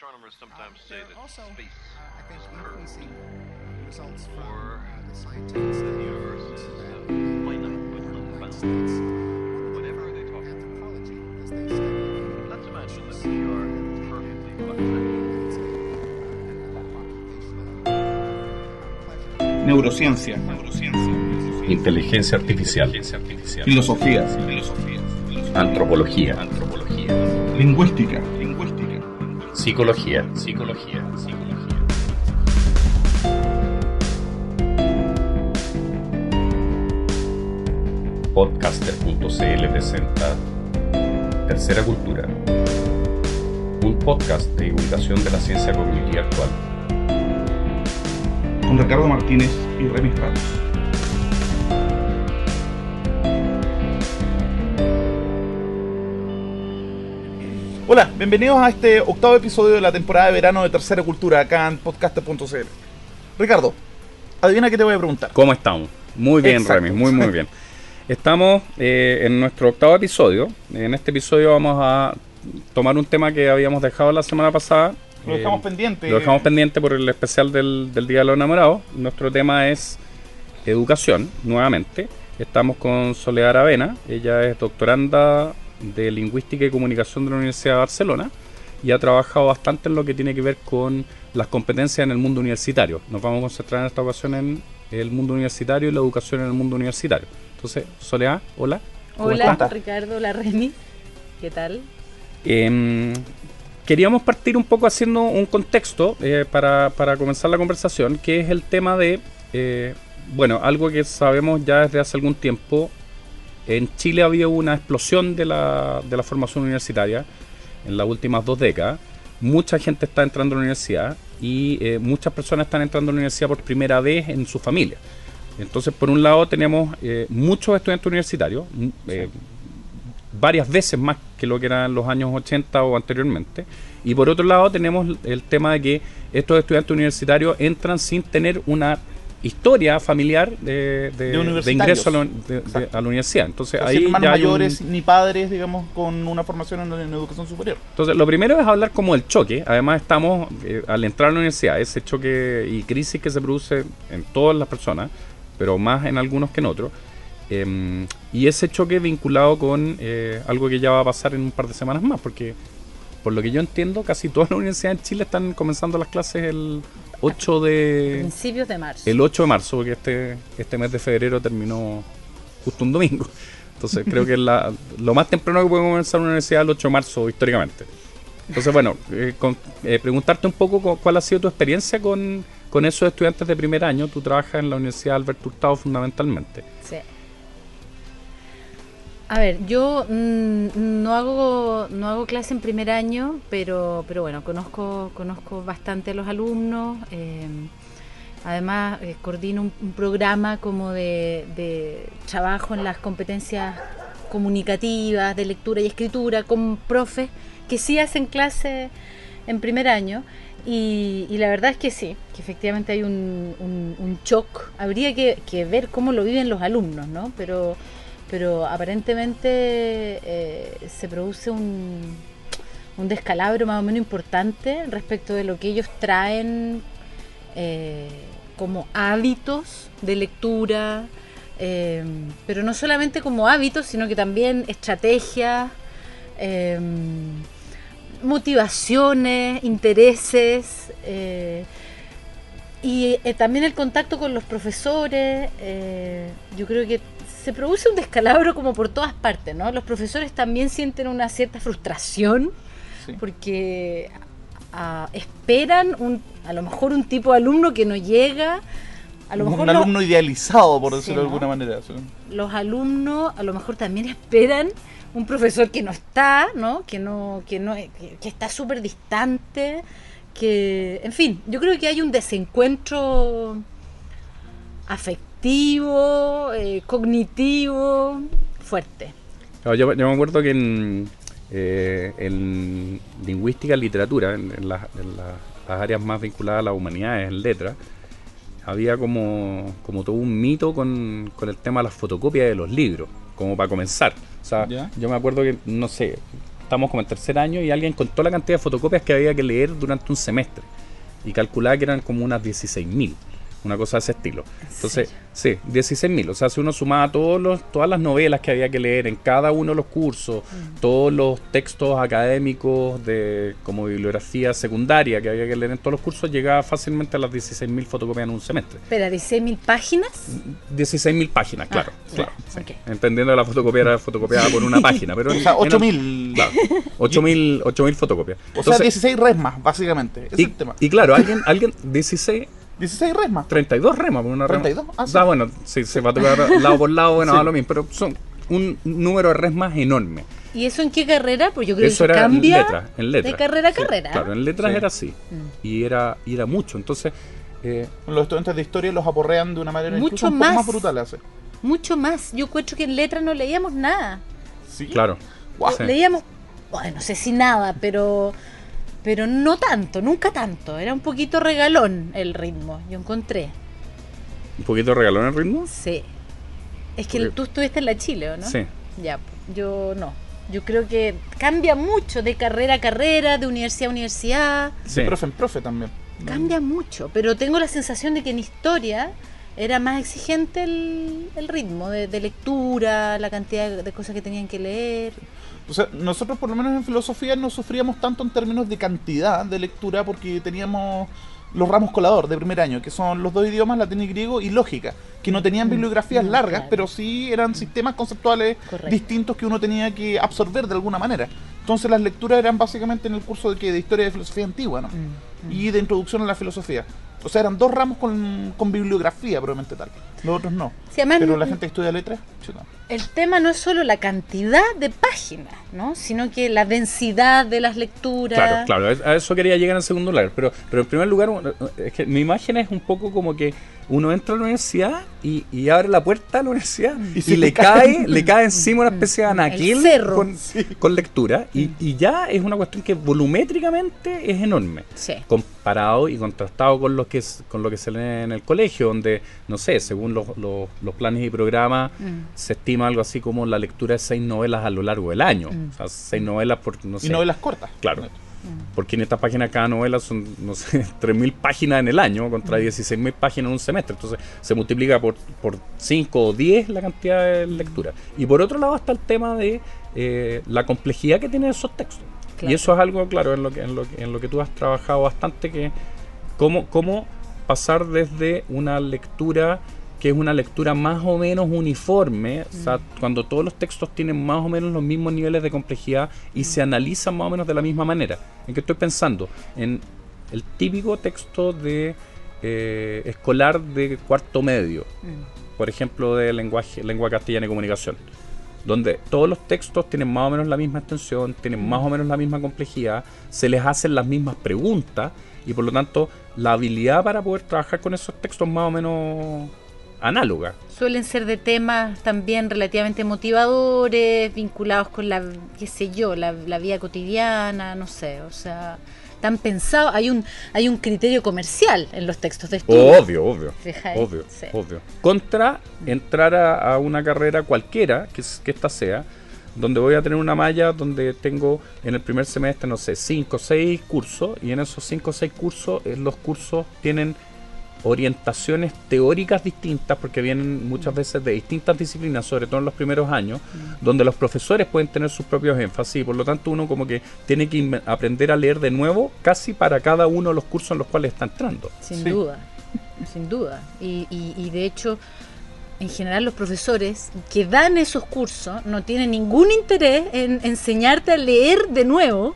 Astronomers sometimes say There are that also, space uh, I think, is increasing results from uh, the scientists the that universe. use is that finite but in the United. States. Whatever they talk about. Anthropology, as they study Let's imagine that we are perfectly flat. Neurociencia, inteligencia artificial, filosofía, antropología, lingüística, psicología, psicología, psicología. Podcaster.cl presenta Tercera Cultura, un podcast de divulgación de la ciencia cognitiva actual. con Ricardo Martínez y Remis Ramos. Hola, bienvenidos a este octavo episodio de la temporada de verano de Tercera Cultura acá en podcaster.cl. Ricardo, adivina qué te voy a preguntar. ¿Cómo estamos? Muy bien, Exacto. Remy, muy, muy bien. Estamos eh, en nuestro octavo episodio. En este episodio vamos a tomar un tema que habíamos dejado la semana pasada. Lo Eh, dejamos pendiente. Lo dejamos pendiente por el especial del, del Día de los Enamorados. Nuestro tema es educación, nuevamente. Estamos con Soledad Aravena. Ella es doctoranda de Lingüística y Comunicación de la Universidad de Barcelona y ha trabajado bastante en lo que tiene que ver con las competencias en el mundo universitario. Nos vamos a concentrar en esta ocasión en el mundo universitario y la educación en el mundo universitario. Entonces, Soledad, hola. ¿Cómo Hola, estás? Ricardo, hola Remy. ¿Qué tal? Em, queríamos partir un poco haciendo un contexto eh, para, para comenzar la conversación, que es el tema de, eh, bueno, algo que sabemos ya desde hace algún tiempo. En Chile había una explosión de la, de la formación universitaria en las últimas dos décadas. Mucha gente está entrando a la universidad y eh, muchas personas están entrando a la universidad por primera vez en su familia. Entonces, por un lado, tenemos eh, muchos estudiantes universitarios, m- eh, varias veces más que lo que eran los años 80 o anteriormente. Y por otro lado tenemos el tema de que estos estudiantes universitarios entran sin tener una historia familiar de, de- De de universitarios. ingreso a la, a la universidad. Entonces Sin ahí hermanos ya un- mayores ni padres, digamos, con una formación en, en educación superior. entonces, lo primero es hablar como del choque. Además, estamos eh, al entrar a la universidad, ese choque y crisis que se produce en todas las personas, pero más en algunos que en otros. em, y ese choque vinculado con eh, algo que ya va a pasar en un par de semanas más, porque por lo que yo entiendo, casi todas las universidades en Chile están comenzando las clases el 8 de, Principios de marzo. el 8 de marzo, porque este, este mes de febrero terminó justo un domingo. Entonces creo que es la, lo más temprano que puede comenzar una universidad el 8 de marzo históricamente. Entonces, bueno, eh, con- eh, preguntarte un poco cu- cuál ha sido tu experiencia con, con esos estudiantes de primer año. Tú trabajas en la Universidad Albert Hurtado fundamentalmente. Sí. A ver, yo mm, no hago no hago clase en primer año, pero pero bueno, conozco conozco bastante a los alumnos. eh, además, eh, coordino un, programa como de, trabajo en las competencias comunicativas, de lectura y escritura, con profes que sí hacen clase en primer año. Y, la verdad es que sí, que efectivamente hay un, un, un shock. Habría que, que ver cómo lo viven los alumnos, ¿no? Pero, pero aparentemente eh, se produce un, un descalabro más o menos importante respecto de lo que ellos traen eh, como hábitos de lectura, eh, pero no solamente como hábitos, sino que también estrategias, motivaciones, intereses. y también el contacto con los profesores, yo creo que se produce un descalabro como por todas partes, ¿no? Los profesores también sienten una cierta frustración Sí. porque esperan un, a lo mejor un tipo de alumno que no llega, a lo mejor un no- alumno idealizado, por Sí, decirlo de alguna manera. sí. los alumnos a lo mejor también esperan un profesor que no está, ¿no? Que no, que no, que, que está súper distante, que, en fin, yo creo que hay un desencuentro afectivo, eh, cognitivo, fuerte. Yo, yo me acuerdo que en, eh, en lingüística y literatura, en, en las- en la- las áreas más vinculadas a las humanidades, en letras, había como, como todo un mito con, con el tema de las fotocopias de los libros, como para comenzar. O sea, Ya. yo me acuerdo que, no sé, estamos como en tercer año y alguien contó la cantidad de fotocopias que había que leer durante un semestre y calculaba que eran como unas 16.000, una cosa de ese estilo. Entonces, sí, 16.000. O sea, si uno sumaba todos los, todas las novelas que había que leer en cada uno de los cursos, todos los textos académicos de como bibliografía secundaria que había que leer en todos los cursos, llegaba fácilmente a las 16.000 fotocopias en un semestre. Espera, 16.000 páginas. 16.000 páginas, claro. Ah, claro sí. ok. Entendiendo que la fotocopia era fotocopiada por una página. Pero O sea, en- 8000. Claro, 8.000 8.000 fotocopias. O sea, Entonces, 16 resmas, básicamente. Ese es y, el tema. y claro, alguien, alguien 16, 16 resmas. 32 remas por una rema. 32, ah, sí. Da, bueno, sí, se va a tocar lado por lado, bueno, Sí. da lo mismo, pero son un número de resmas enorme. ¿Y eso en qué carrera? Pues yo creo Eso que era eso cambia en letras, en letras. de carrera a Sí, carrera. Claro, en letras Sí. era así. Mm. Y era, y era mucho. Entonces, eh, Los estudiantes de historia los aporrean de una manera Mucho incluso un poco más. más brutal. Hace. Mucho más. Yo encuentro que en letras no leíamos nada. Sí. claro. Guau. Sí. Leíamos, bueno, no sé si nada, pero pero no tanto, nunca tanto. Era un poquito regalón el ritmo, yo encontré. Un poquito regalón el ritmo. Sí. Es que Porque- tú estuviste en la Chile, ¿o no? Sí. Ya, yo no. Yo creo que cambia mucho de carrera a carrera, de universidad a universidad. sí. De profe en profe también. Cambia mucho, pero tengo la sensación de que en historia era más exigente el, el ritmo de, de lectura, la cantidad de cosas que tenían que leer. O sea, nosotros por lo menos en filosofía no sufríamos tanto en términos de cantidad de lectura porque teníamos los ramos colador de primer año, que son los dos idiomas, latín y griego, y lógica, que no tenían Mm, bibliografías mm, largas, pero sí eran sistemas conceptuales Correcto. distintos que uno tenía que absorber de alguna manera. Entonces las lecturas eran básicamente en el curso de, que de historia de filosofía antigua, ¿no? Mm, Y de introducción a la filosofía. O sea, eran dos ramos con, con bibliografía, probablemente tal. Los otros no. Sí, además, Pero la gente que estudia letras, chuta. el tema no es solo la cantidad de páginas, ¿no? Sino que la densidad de las lecturas. Claro, claro, a eso quería llegar en segundo lugar. Pero, pero en primer lugar, es que mi imagen es un poco como que uno entra a la universidad y, y abre la puerta a la universidad Y y, le cae. cae, le cae encima una especie de anaquil con, con lectura y, y ya es una cuestión que volumétricamente es enorme. Sí. Comparado y contrastado con lo que es, con lo que se lee en el colegio, donde, no sé, según los, los- los planes y programas, Mm. se estima algo así como la lectura de seis novelas a lo largo del año. Mm. O sea, seis novelas por, no sé, Y novelas cortas. Claro. porque en estas páginas cada novela son, no sé, 3.000 páginas en el año contra 16.000 páginas en un semestre. Entonces se multiplica por, por 5 o 10 la cantidad de lectura. Y por otro lado está el tema de eh, la complejidad que tienen esos textos. Claro. Y eso es algo, claro, en lo que, en lo que, en lo que tú has trabajado bastante, que cómo, cómo pasar desde una lectura que es una lectura más o menos uniforme, o sea, cuando todos los textos tienen más o menos los mismos niveles de complejidad y se analizan más o menos de la misma manera. ¿En qué estoy pensando? En el típico texto de eh, escolar de cuarto medio, Mm. por ejemplo, de lenguaje, lengua castellana y comunicación, donde todos los textos tienen más o menos la misma extensión, tienen más o menos la misma complejidad, se les hacen las mismas preguntas y por lo tanto la habilidad para poder trabajar con esos textos más o menos análoga. Suelen ser de temas también relativamente motivadores, vinculados con la, qué sé yo, la, la vida cotidiana, no sé, o sea, tan pensado, hay un, hay un criterio comercial en los textos de estudio. Obvio, obvio. Fijáis, Obvio, sí. obvio. Contra entrar a, a una carrera cualquiera, que, que esta sea, donde voy a tener una malla donde tengo en el primer semestre, no sé, 5 o 6 cursos, y en esos 5 o 6 cursos, eh, los cursos tienen orientaciones teóricas distintas, porque vienen muchas veces de distintas disciplinas, sobre todo en los primeros años, donde los profesores pueden tener sus propios énfasis, y por lo tanto uno como que tiene que aprender a leer de nuevo casi para cada uno de los cursos en los cuales está entrando. Sin Sí. duda, sin duda. Y, y- y de hecho, en general los profesores que dan esos cursos no tienen ningún interés en enseñarte a leer de nuevo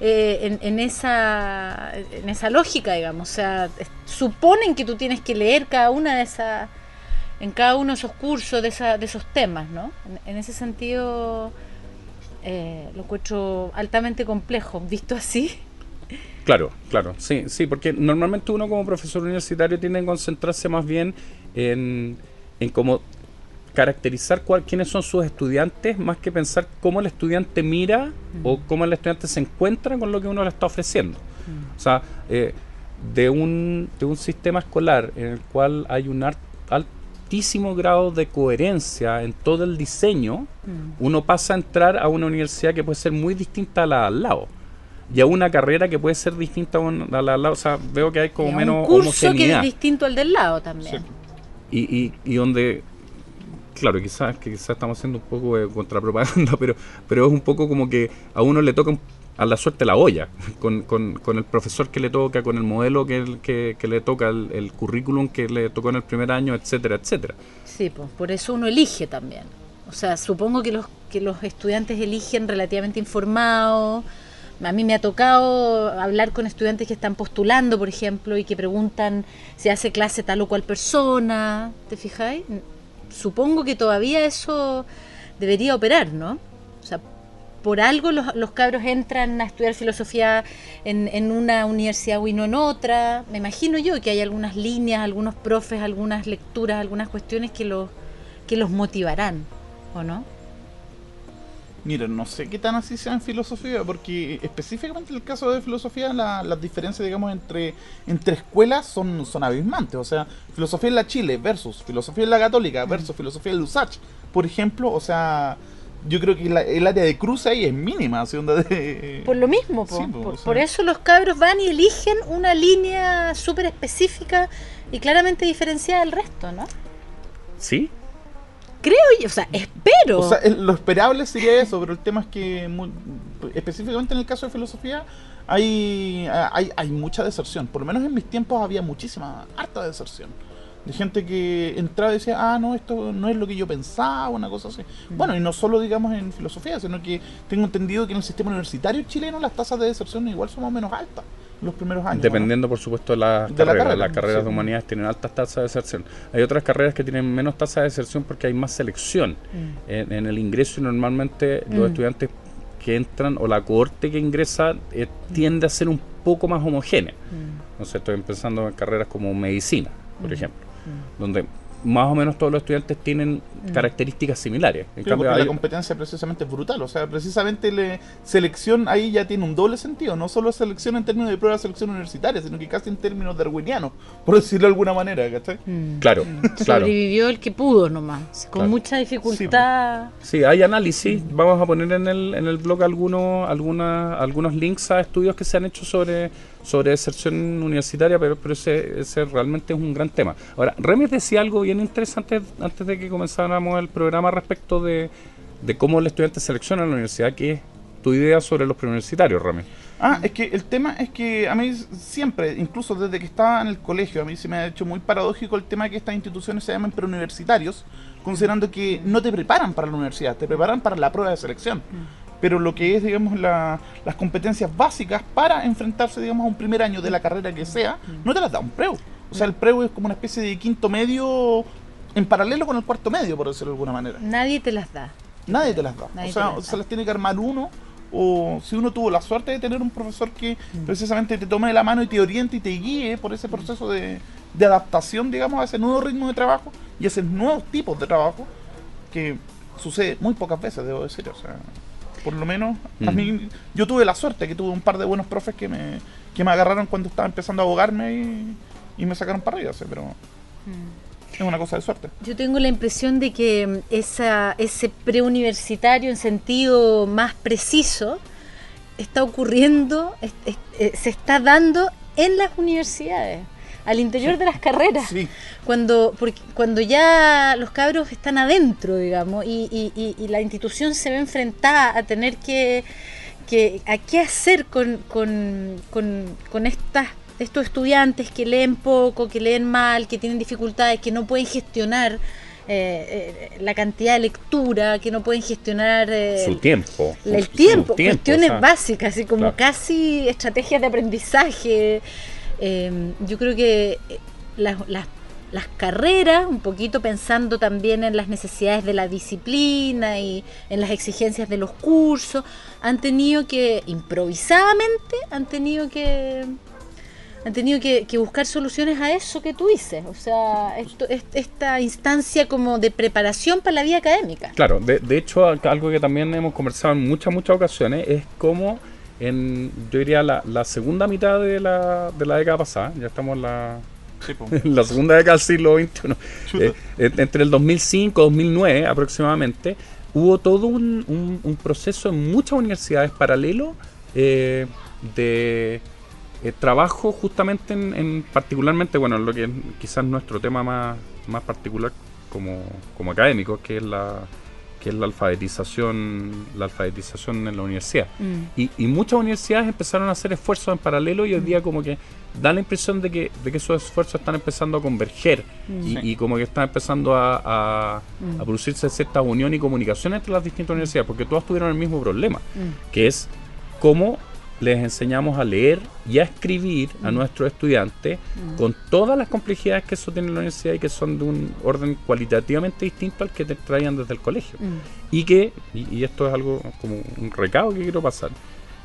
eh, en, en esa, en esa lógica, digamos. O sea, suponen que tú tienes que leer cada una de esas, en cada uno de esos cursos, de, esa- de esos temas, ¿no? En, en ese sentido, eh, lo encuentro altamente complejo, visto así. Claro, claro, sí, sí, porque normalmente uno como profesor universitario tiene que concentrarse más bien en, en cómo caracterizar cuál- quiénes son sus estudiantes, más que pensar cómo el estudiante mira o cómo el estudiante se encuentra con lo que uno le está ofreciendo. O sea, eh, de, un, de un sistema escolar en el cual hay un altísimo grado de coherencia en todo el diseño, Mm. uno pasa a entrar a una universidad que puede ser muy distinta a la al lado. Y a una carrera que puede ser distinta a la al lado. O sea, veo que hay como Y menos un curso que homogeneidad. es distinto al del lado también. Y, y, y donde, claro, quizás que quizás estamos haciendo un poco de contrapropaganda, pero, pero es un poco como que a uno le toca a la suerte la olla, con, con, con el profesor que le toca, con el modelo que, que, que le toca, el, el currículum que le tocó en el primer año, etcétera, etcétera. Sí, pues, por eso uno elige también. O sea, supongo que los, que los estudiantes eligen relativamente informados. A mí me ha tocado hablar con estudiantes que están postulando, por ejemplo, y que preguntan si hace clase tal o cual persona. ¿Te fijáis? Supongo que todavía eso debería operar, ¿no? O sea, por algo los, cabros entran a estudiar filosofía en, en una universidad no en otra. Me imagino yo que hay algunas líneas, algunos profes, algunas lecturas, algunas cuestiones que los, que los motivarán, ¿o no? Mira, no sé qué tan así sea en filosofía, porque específicamente en el caso de filosofía la- las diferencias, digamos, entre, entre escuelas son, son abismantes. O sea, filosofía en la Chile versus filosofía en la Católica versus filosofía en la USACH, por ejemplo, o sea, yo creo que la- el área de cruce ahí es mínima, así onda de... Por lo mismo, po. Sí, po, por, o sea. por eso los cabros van y eligen una línea súper específica y claramente diferenciada del resto, ¿no? ¿Sí? Creo o sea, espero. O sea, lo esperable sería eso, pero el tema es que mu- específicamente en el caso de filosofía hay, hay, hay mucha deserción. Por lo menos en mis tiempos había muchísima, harta deserción. De gente que entraba y decía, ah, no, esto no es lo que yo pensaba, una cosa así. Bueno, y no solo digamos en filosofía, sino que tengo entendido que en el sistema universitario chileno las tasas de deserción igual son más o menos altas los primeros años. ¿no? Dependiendo, por supuesto, de las De la carreras. carrera, las carreras sí. de humanidades tienen altas tasas de deserción. Hay otras carreras que tienen menos tasas de deserción porque hay más selección Mm. en, en el ingreso y normalmente los Mm. estudiantes que entran o la cohorte que ingresa eh, tiende a ser un poco más homogénea. Mm, No sé, estoy empezando en carreras como medicina, por Mm. ejemplo, mm. donde más o menos todos los estudiantes tienen Mm. características similares. En Sí, cambio, hay- la competencia precisamente es brutal. O sea, precisamente la selección ahí ya tiene un doble sentido. No solo selección en términos de prueba de selección universitaria, sino que casi en términos darwinianos, por decirlo de alguna manera. ¿cachai? Mm. Claro, claro. Sobrevivió el que pudo nomás, con Claro. mucha dificultad. Sí, hay análisis. Vamos a poner en el, en el blog algunos, alguna, algunos links a estudios que se han hecho sobre, sobre deserción universitaria, pero, pero ese, ese realmente es un gran tema. Ahora, Remis decía algo bien interesante antes de que comenzáramos el programa respecto de, de cómo el estudiante selecciona la universidad, que es tu idea sobre los preuniversitarios, Remis. Ah, es que el tema es que a mí siempre, incluso desde que estaba en el colegio, a mí se me ha hecho muy paradójico el tema de que estas instituciones se llamen preuniversitarios, considerando que no te preparan para la universidad, te preparan para la prueba de selección. Pero lo que es, digamos, la- las competencias básicas para enfrentarse, digamos, a un primer año de la carrera que sea, no te las da un preu. O sea, el preu es como una especie de quinto medio en paralelo con el cuarto medio, por decirlo de alguna manera. Nadie te las da. Nadie te las da. Nadie o sea, las se da. las tiene que armar uno. O si uno tuvo la suerte de tener un profesor que Mm. precisamente te tome de la mano y te oriente y te guíe por ese proceso de, de adaptación, digamos, a ese nuevo ritmo de trabajo y a esos nuevos tipos de trabajo que sucede muy pocas veces, debo decir. O sea, por lo menos a mí, yo tuve la suerte que tuve un par de buenos profes que me, que me agarraron cuando estaba empezando a abogarme y, y me sacaron para arriba, pero Mm. es una cosa de suerte. Yo tengo la impresión de que mm, esa, ese preuniversitario en sentido más preciso está ocurriendo, es- es- eh, se está dando en las universidades, al interior de las carreras. Sí. Cuando, porque, cuando ya los cabros están adentro, digamos, y, y- y- y la institución se ve enfrentada a tener que, que a qué hacer con, con, con, con estas estos estudiantes que leen poco, que leen mal, que tienen dificultades, que no pueden gestionar eh, eh, la cantidad de lectura, que no pueden gestionar eh, Su tiempo. el su tiempo, tiempo, cuestiones o sea, básicas, así como claro. casi estrategias de aprendizaje. Eh, yo creo que eh, las, las- carreras, un poquito pensando también en las necesidades de la disciplina y en las exigencias de los cursos, han tenido que, improvisadamente, han tenido que han tenido que, buscar soluciones a eso que tú dices, o sea, esto, es- esta instancia como de preparación para la vida académica. Claro, de, hecho, al- algo que también hemos conversado en muchas, muchas ocasiones es cómo en, yo diría, la, la segunda mitad de la, de la década pasada, ya estamos en la, Sí, en la segunda década del siglo XXI. Eh, entre el 2005 y 2009 aproximadamente, hubo todo un, un- un proceso en muchas universidades paralelo eh, de eh, trabajo justamente en, en particularmente, bueno, lo que es quizás nuestro tema más, más particular como, como académicos, que es la que es la alfabetización, la alfabetización en la universidad. Mm. Y, y muchas universidades empezaron a hacer esfuerzos en paralelo y hoy día como que da la impresión de que, de que esos esfuerzos están empezando a converger y, Sí. y como que están empezando a, a- Mm. a producirse cierta unión y comunicación entre las distintas universidades, porque todas tuvieron el mismo problema, Mm. que es cómo les enseñamos a leer y a escribir a Mm. nuestros estudiantes Mm. con todas las complejidades que eso tiene la universidad y que son de un orden cualitativamente distinto al que te traían desde el colegio Mm. y que, y, y esto es algo como un recado que quiero pasar,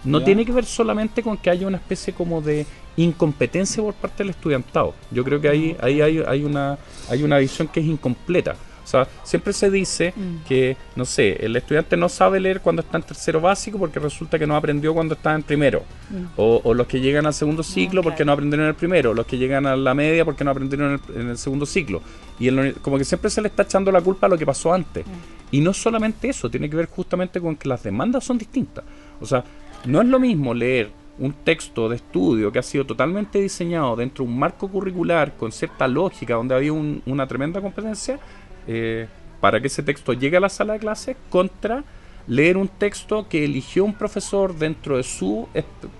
no tiene que ver solamente con que haya una especie como de incompetencia por parte del estudiantado. Yo creo que ahí, ahí hay, hay, una, hay una visión que es incompleta. Sea, siempre se dice Mm. que, no sé, el estudiante no sabe leer cuando está en tercero básico porque resulta que no aprendió cuando estaba en primero. Mm. O, o los que llegan al segundo ciclo porque no aprendieron en el primero, los que llegan a la media porque no aprendieron en el, en el segundo ciclo. Y uni- como que siempre se le está echando la culpa a lo que pasó antes. Y no solamente eso, tiene que ver justamente con que las demandas son distintas. O sea, no es lo mismo leer un texto de estudio que ha sido totalmente diseñado dentro de un marco curricular con cierta lógica, donde había un- una tremenda competencia, eh, para que ese texto llegue a la sala de clases, contra leer un texto que eligió un profesor dentro de su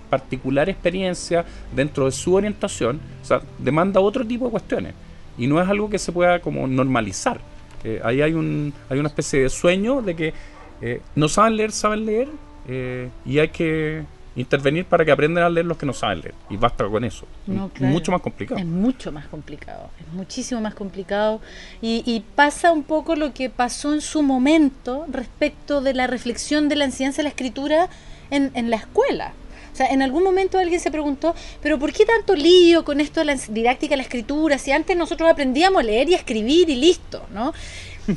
particular experiencia, dentro de su orientación, o sea, demanda otro tipo de cuestiones. Y no es algo que se pueda como normalizar. Eh, ahí hay, un, hay una especie de sueño de que eh, no saben leer, saben leer, y hay que intervenir para que aprendan a leer los que no saben leer. Y basta con eso. No, claro. Mucho más complicado. Es mucho más complicado, es muchísimo más complicado. Y, y pasa un poco lo que pasó en su momento respecto de la reflexión de la enseñanza de la escritura en, en la escuela. O sea, en algún momento alguien se preguntó, pero ¿por qué tanto lío con esto de la didáctica de la escritura? Si antes nosotros aprendíamos a leer y a escribir y listo, ¿no?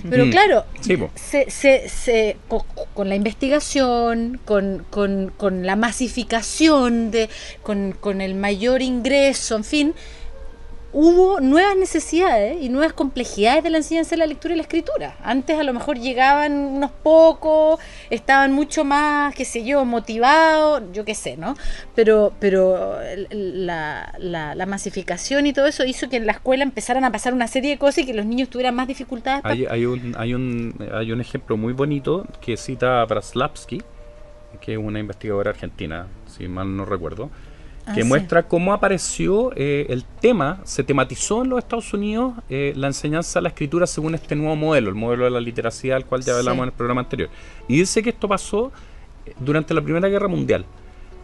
Pero Mm. claro, Sí, se, se, se- co- con, la investigación, con, con- con la masificación, de, con, con el mayor ingreso, en fin, hubo nuevas necesidades y nuevas complejidades de la enseñanza de la lectura y la escritura. Antes a lo mejor llegaban unos pocos, estaban mucho más, qué sé yo, motivados, yo qué sé, ¿no? Pero, pero la, la- la masificación y todo eso hizo que en la escuela empezaran a pasar una serie de cosas y que los niños tuvieran más dificultades Hay, hay, un, hay, un, hay un ejemplo muy bonito que cita Braslavsky, que es una investigadora argentina, si mal no recuerdo, Ah, que sí. muestra cómo apareció eh, el tema, se tematizó en los Estados Unidos eh, la enseñanza de la escritura según este nuevo modelo, el modelo de la literacia del cual ya Sí. hablamos en el programa anterior. Y dice que esto pasó eh, durante la Primera Guerra Mundial.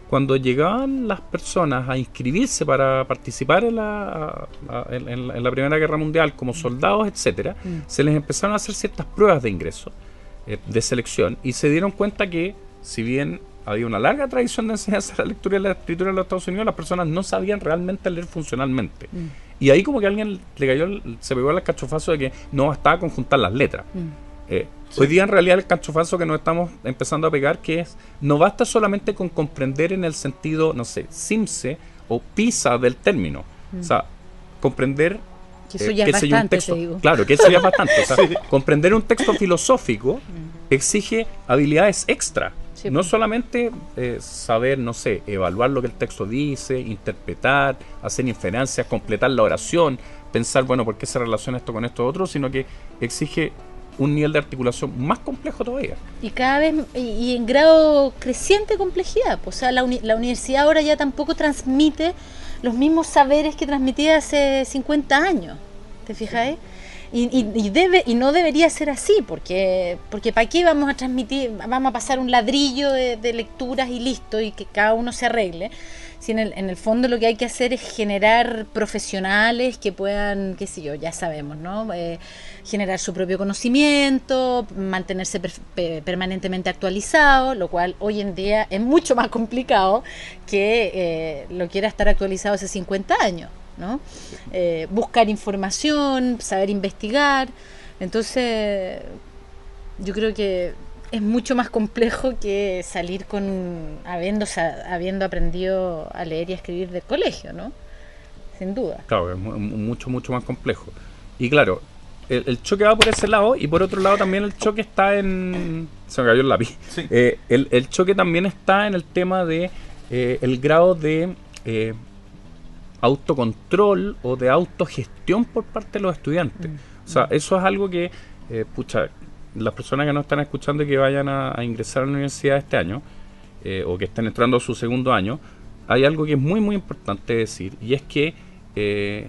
Cuando llegaban las personas a inscribirse para participar en la, en- en Primera Guerra Mundial como soldados, etcétera, Mm. se les empezaron a hacer ciertas pruebas de ingreso, eh, de selección, y se dieron cuenta que, si bien había una larga tradición de enseñanza de la lectura y la escritura en los Estados Unidos, las personas no sabían realmente leer funcionalmente. Mm. Y ahí como que alguien le cayó, el- se pegó el cachofazo de que no bastaba con juntar las letras. Mm. Eh, Hoy día en realidad el cachofazo que nos estamos empezando a pegar que es, no basta solamente con comprender en el sentido, no sé, simse o pisa del término. O sea, comprender Que eso eh, ya qué es un bastante, texto. te digo. Claro, que eso ya es bastante. O sea, comprender un texto filosófico exige habilidades extra. Sí, no pues. solamente eh, saber, no sé, evaluar lo que el texto dice, interpretar, hacer inferencias, completar la oración, pensar, bueno, ¿por qué se relaciona esto con esto otro? Sino que exige un nivel de articulación más complejo todavía. Y cada vez, y, en grado creciente de complejidad. pues, O sea, la, uni- la universidad ahora ya tampoco transmite los mismos saberes que transmitía hace 50 años. ¿Te fijáis? Y, y- debe, y no debería ser así, porque, porque ¿para qué vamos a transmitir, vamos a pasar un ladrillo de, lecturas y listo, y que cada uno se arregle? Si en el, en el fondo lo que hay que hacer es generar profesionales que puedan, qué sé yo, ya sabemos, ¿no? Eh, generar su propio conocimiento, mantenerse per- pe- permanentemente actualizado, lo cual hoy en día es mucho más complicado que eh, lo que era estar actualizado hace 50 años, ¿no? Eh, buscar información, saber investigar. Entonces, yo creo que es mucho más complejo que salir con habiendo, sa- habiendo aprendido a leer y a escribir del colegio, ¿no? sin duda. Claro, es mu- mu- mucho, mucho más complejo. Y claro, el, el choque va por ese lado y por otro lado también el choque está en... Se me cayó el lápiz. Sí. Eh, el, el choque también está en el tema de eh, el grado de eh, autocontrol o de autogestión por parte de los estudiantes. O sea, eso es algo que, eh, pucha, las personas que no están escuchando y que vayan a, a ingresar a la universidad este año, eh, o que estén entrando a su segundo año, hay algo que es muy, muy importante decir, y es que eh,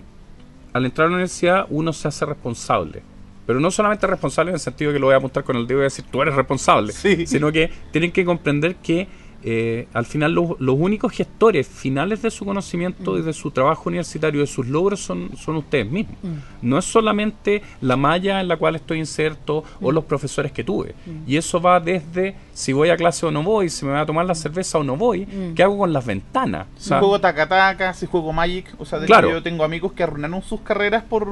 al entrar a la universidad uno se hace responsable. Pero no solamente responsable en el sentido que lo voy a apuntar con el dedo y decir tú eres responsable, Sí. sino que tienen que comprender que eh, al final los, los únicos gestores finales de su conocimiento y de su trabajo universitario, de sus logros, son, son ustedes mismos. No es solamente la malla en la cual estoy inserto o los profesores que tuve. Y eso va desde si voy a clase o no voy, si me voy a tomar la cerveza o no voy, qué hago con las ventanas. O Si juego Takataka, si juego Magic, o sea, de Claro. hecho yo tengo amigos que arruinaron sus carreras por...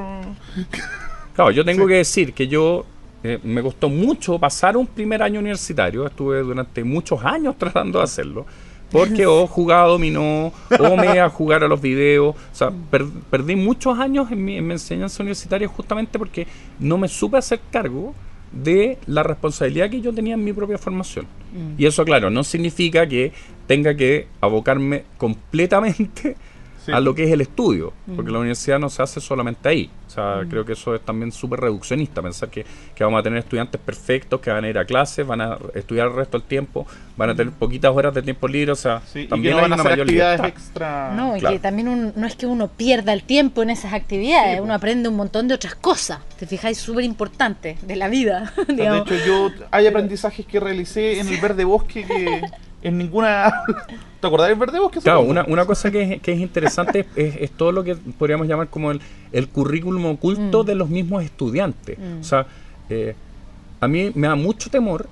Claro, yo tengo que decir que yo eh, me costó mucho pasar un primer año universitario. Estuve durante muchos años tratando de hacerlo. Porque o jugaba dominó, o me iba a jugar a los videos. O sea, per- perdí muchos años en mi, en mi enseñanza universitaria justamente porque no me supe hacer cargo de la responsabilidad que yo tenía en mi propia formación. Y eso, claro, no significa que tenga que abocarme completamente Sí. a lo que es el estudio, porque la universidad no se hace solamente ahí. O sea, creo que eso es también súper reduccionista, pensar que, que vamos a tener estudiantes perfectos que van a ir a clases, van a estudiar el resto del tiempo, van a tener poquitas horas de tiempo libre, o sea, Sí, y que también no hay van a hacer mayor actividades libertad. extra... No, y claro. que también un- no es que uno pierda el tiempo en esas actividades, Sí, uno aprende un montón de otras cosas, te fijáis, súper importante de la vida. O sea, de hecho, yo hay aprendizajes que realicé en el Verde Bosque que en ninguna... ¿Te acordás del Verde Bosque? Claro, una, una cosa que es, que es interesante es, es todo lo que podríamos llamar como el, el currículum oculto Mm. de los mismos estudiantes. Mm. O sea, eh, a mí me da mucho temor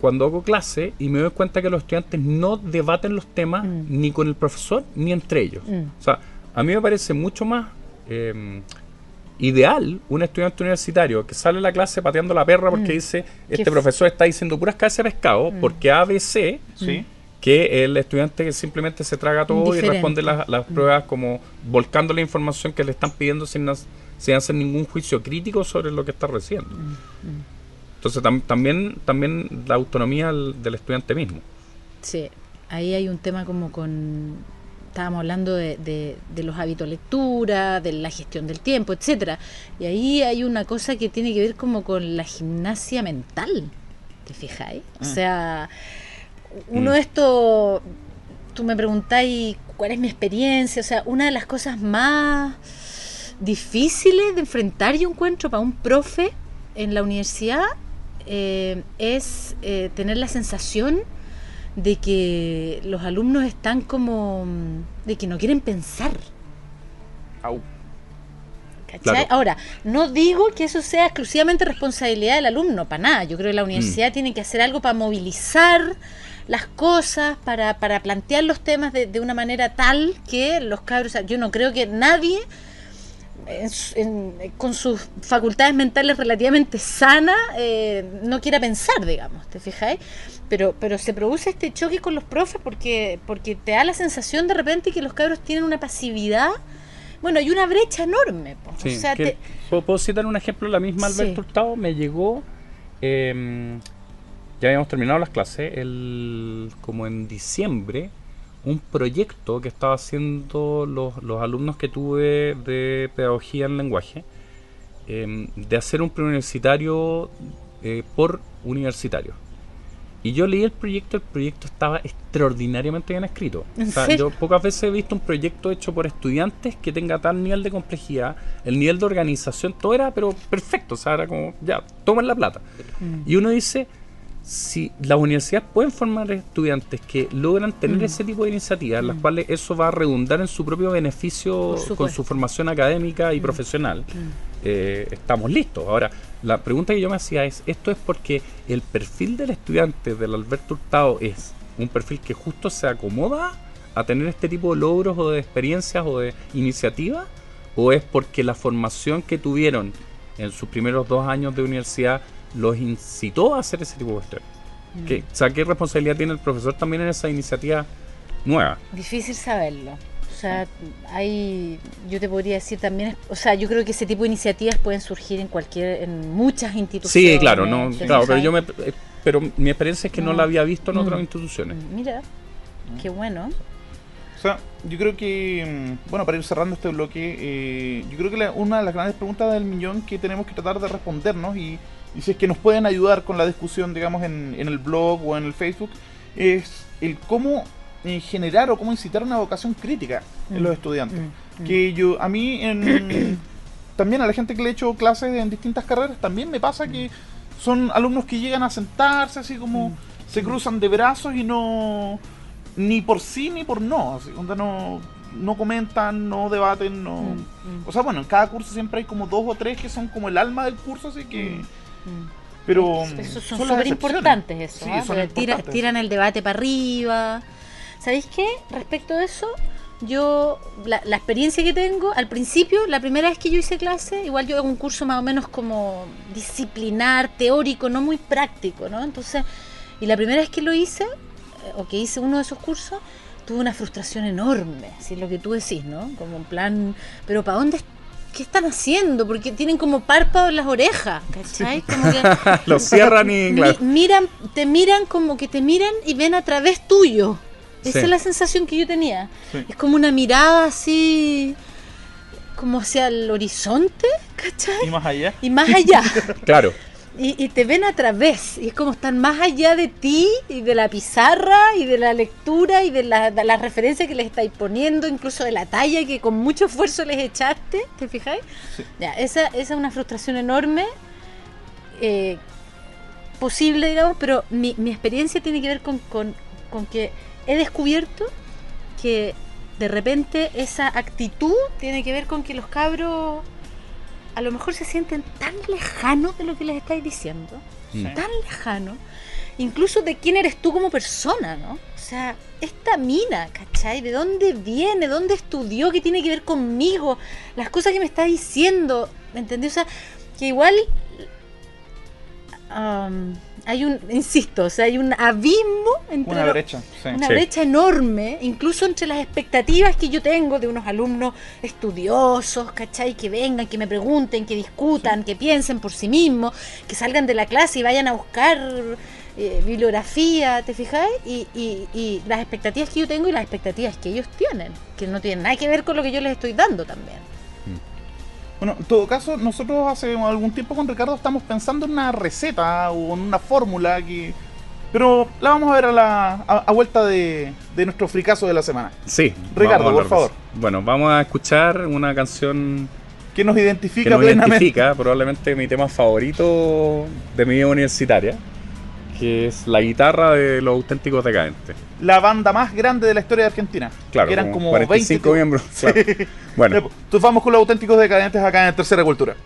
cuando hago clase y me doy cuenta que los estudiantes no debaten los temas Mm. ni con el profesor ni entre ellos. Mm. O sea, a mí me parece mucho más eh, ideal un estudiante universitario que sale a la clase pateando la perra porque Mm. dice, este profesor está diciendo puras cabezas de pescado Mm. porque ABC Sí. que el estudiante que simplemente se traga todo y responde las, las pruebas como volcando la información que le están pidiendo sin, hacer ningún juicio crítico sobre lo que está recibiendo. Entonces tam- también, también la autonomía del, del estudiante mismo. Sí, ahí hay un tema como con estábamos hablando de, de- de los hábitos de lectura, de la gestión del tiempo, etcétera. Y ahí hay una cosa que tiene que ver como con la gimnasia mental. ¿Te fijáis? O Mm. sea, uno Mm. de estos tú me preguntáis cuál es mi experiencia, o sea, una de las cosas más difíciles de enfrentar yo encuentro para un profe en la universidad eh, es eh, tener la sensación de que los alumnos están como mm, de que no quieren pensar. Au. Ahora, no digo que eso sea exclusivamente responsabilidad del alumno, para nada. Yo creo que la universidad Mm. tiene que hacer algo para movilizar las cosas, para, para plantear los temas de, de una manera tal que los cabros... Yo no creo que nadie en su- en- con sus facultades mentales relativamente sanas eh, no quiera pensar, digamos, ¿te fijáis? Pero, pero se produce este choque con los profes porque, porque te da la sensación de repente que los cabros tienen una pasividad. Bueno, hay una brecha enorme. Sí, o sea, que- te- ¿puedo, puedo citar un ejemplo? La misma Sí. Alberto Hurtado me llegó, eh, ya habíamos terminado las clases, el, como en diciembre, un proyecto que estaba haciendo los, los alumnos que tuve de pedagogía en lenguaje, eh, de hacer un preuniversitario eh, por universitario. Y yo leí el proyecto, el proyecto estaba extraordinariamente bien escrito. ¿En O sea, yo pocas veces he visto un proyecto hecho por estudiantes que tenga tal nivel de complejidad, el nivel de organización, todo era pero perfecto, o sea, era como, ya, tomen la plata. Mm. Y uno dice, si las universidades pueden formar estudiantes que logran tener Mm. ese tipo de iniciativas, en las cuales eso va a redundar en su propio beneficio con su formación académica y profesional, eh, estamos listos. Ahora, la pregunta que yo me hacía es, ¿esto es porque el perfil del estudiante del Alberto Hurtado es un perfil que justo se acomoda a tener este tipo de logros o de experiencias o de iniciativas? ¿O es porque la formación que tuvieron en sus primeros dos años de universidad los incitó a hacer ese tipo de cuestiones? ¿Qué, o sea, ¿qué responsabilidad tiene el profesor también en esa iniciativa nueva? Difícil saberlo. sea, hay, yo te podría decir también, o sea, yo creo que ese tipo de iniciativas pueden surgir en cualquier, en muchas instituciones. Sí, claro, no, ¿te claro, pero yo me, eh, pero mi experiencia es que no, No. la había visto en Mm. otras instituciones. Mira, qué bueno. O sea, yo creo que, mm, bueno, para ir cerrando este bloque, eh, yo creo que la- una de las grandes preguntas del millón que tenemos que tratar de respondernos y, y si es que nos pueden ayudar con la discusión, digamos, en, en el blog o en el Facebook, es el cómo eh, generar o cómo incitar una vocación crítica en Mm. los estudiantes. Mm, mm. Que yo, a mí, en, también a la gente que le he hecho clases en distintas carreras, también me pasa que son alumnos que llegan a sentarse así como Mm. se cruzan de brazos y no ni por sí ni por no, así, onda no no comentan, no debaten, no Mm, mm, o sea, bueno, en cada curso siempre hay como dos o tres que son como el alma del curso, así que mm. pero Esos son súper importantes eso, Sí, ¿ah? son tira- tiran el debate para arriba. ¿Sabéis qué? Respecto a eso, yo, la, la experiencia que tengo, al principio, la primera vez que yo hice clase, igual yo hago un curso más o menos como disciplinar, teórico, no muy práctico, ¿no? Entonces, y la primera vez que lo hice, o que hice uno de esos cursos, tuve una frustración enorme, así es lo que tú decís, ¿no? Como en plan, pero ¿para dónde? ¿Qué están haciendo? Porque tienen como párpados en las orejas, ¿cachai? Como que, Lo cierran y Mi- claro. miran, te miran como que te miran y ven a través tuyo. Esa Sí. es la sensación que yo tenía. Sí. Es como una mirada así, como hacia el horizonte, ¿cachai? y más allá. Y más allá. Claro. Y, y te ven a través. Y es como están más allá de ti y de la pizarra y de la lectura y de la, de las referencias que les estáis poniendo, incluso de la talla que con mucho esfuerzo les echaste. ¿Te fijáis? Sí. Ya, esa, esa es una frustración enorme. eh, posible, digamos, pero mi, mi experiencia tiene que ver con, con, con que he descubierto que de repente esa actitud tiene que ver con que los cabros a lo mejor se sienten tan lejanos de lo que les estáis diciendo, tan lejanos, incluso de quién eres tú como persona, ¿no? O sea, esta mina, ¿cachai? ¿De dónde viene? ¿Dónde estudió? ¿Qué tiene que ver conmigo? Las cosas que me está diciendo, ¿me entendí? O sea, que igual um, hay un, insisto, o sea, hay un abismo entre Una lo- brecha, sí. una Sí. brecha enorme, incluso entre las expectativas que yo tengo de unos alumnos estudiosos, ¿cachai? Que vengan, que me pregunten, que discutan, que piensen por sí mismos, que salgan de la clase y vayan a buscar eh, bibliografía, ¿te fijáis? Y, y- y las expectativas que yo tengo y las expectativas que ellos tienen, que no tienen nada que ver con lo que yo les estoy dando también. Bueno, en todo caso, nosotros hace algún tiempo con Ricardo estamos pensando en una receta o en una fórmula que... Pero la vamos a ver a la a, a vuelta de, de nuestro fricazo de la semana. Sí. Ricardo, por favor. Bueno, vamos a escuchar una canción Que nos identifica que nos plenamente. identifica, probablemente mi tema favorito de mi vida universitaria, que es la guitarra de los auténticos decadentes. La banda más grande de la historia de Argentina. Claro, que eran como, 45 20 miembros. claro. Bueno, Entonces vamos con los auténticos decadentes acá en Tercera Cultura.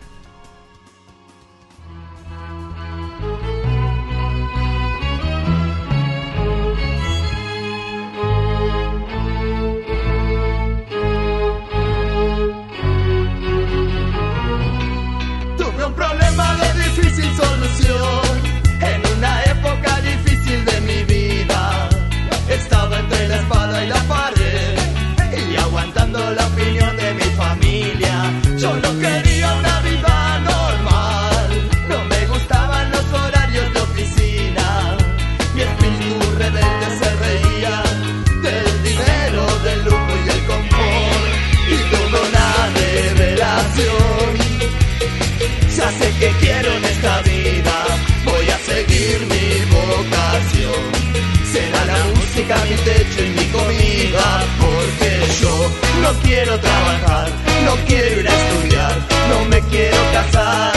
No quería una vida normal, no me gustaban los horarios de oficina. Mi espíritu rebelde se reía del dinero, del lujo y del confort y tuve una revelación. Ya sé que quiero en esta vida, voy a seguir mi vocación. Será la música mi techo y mi comida, porque yo no quiero trabajar, no quiero ir a estudiar, no me quiero casar.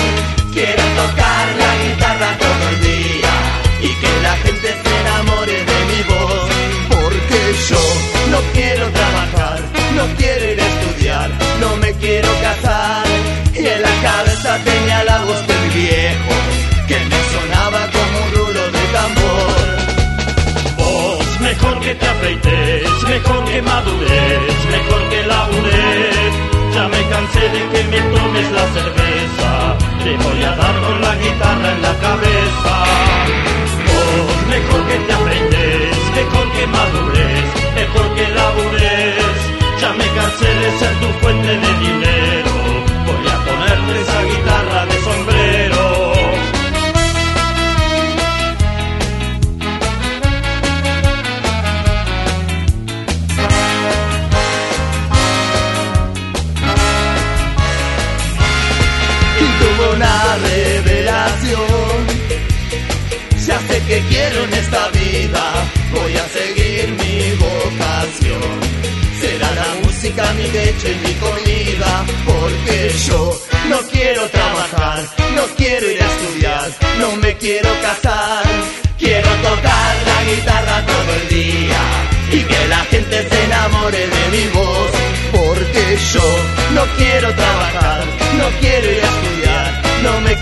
Quiero tocar la guitarra todo el día y que la gente se enamore de mi voz, porque yo no quiero trabajar, no quiero ir a estudiar, no me quiero casar. Y en la cabeza tenía la voz de mi viejo, que me sonaba como un rulo de tambor. Vos, mejor que te afeites, mejor que madures, mejor que labures. Cansé de que me tomes la cerveza, te voy a dar con la guitarra en la cabeza. Vos, mejor que te afeites, mejor que madures, mejor que labures. Ya me de ser tu fuente de dinero.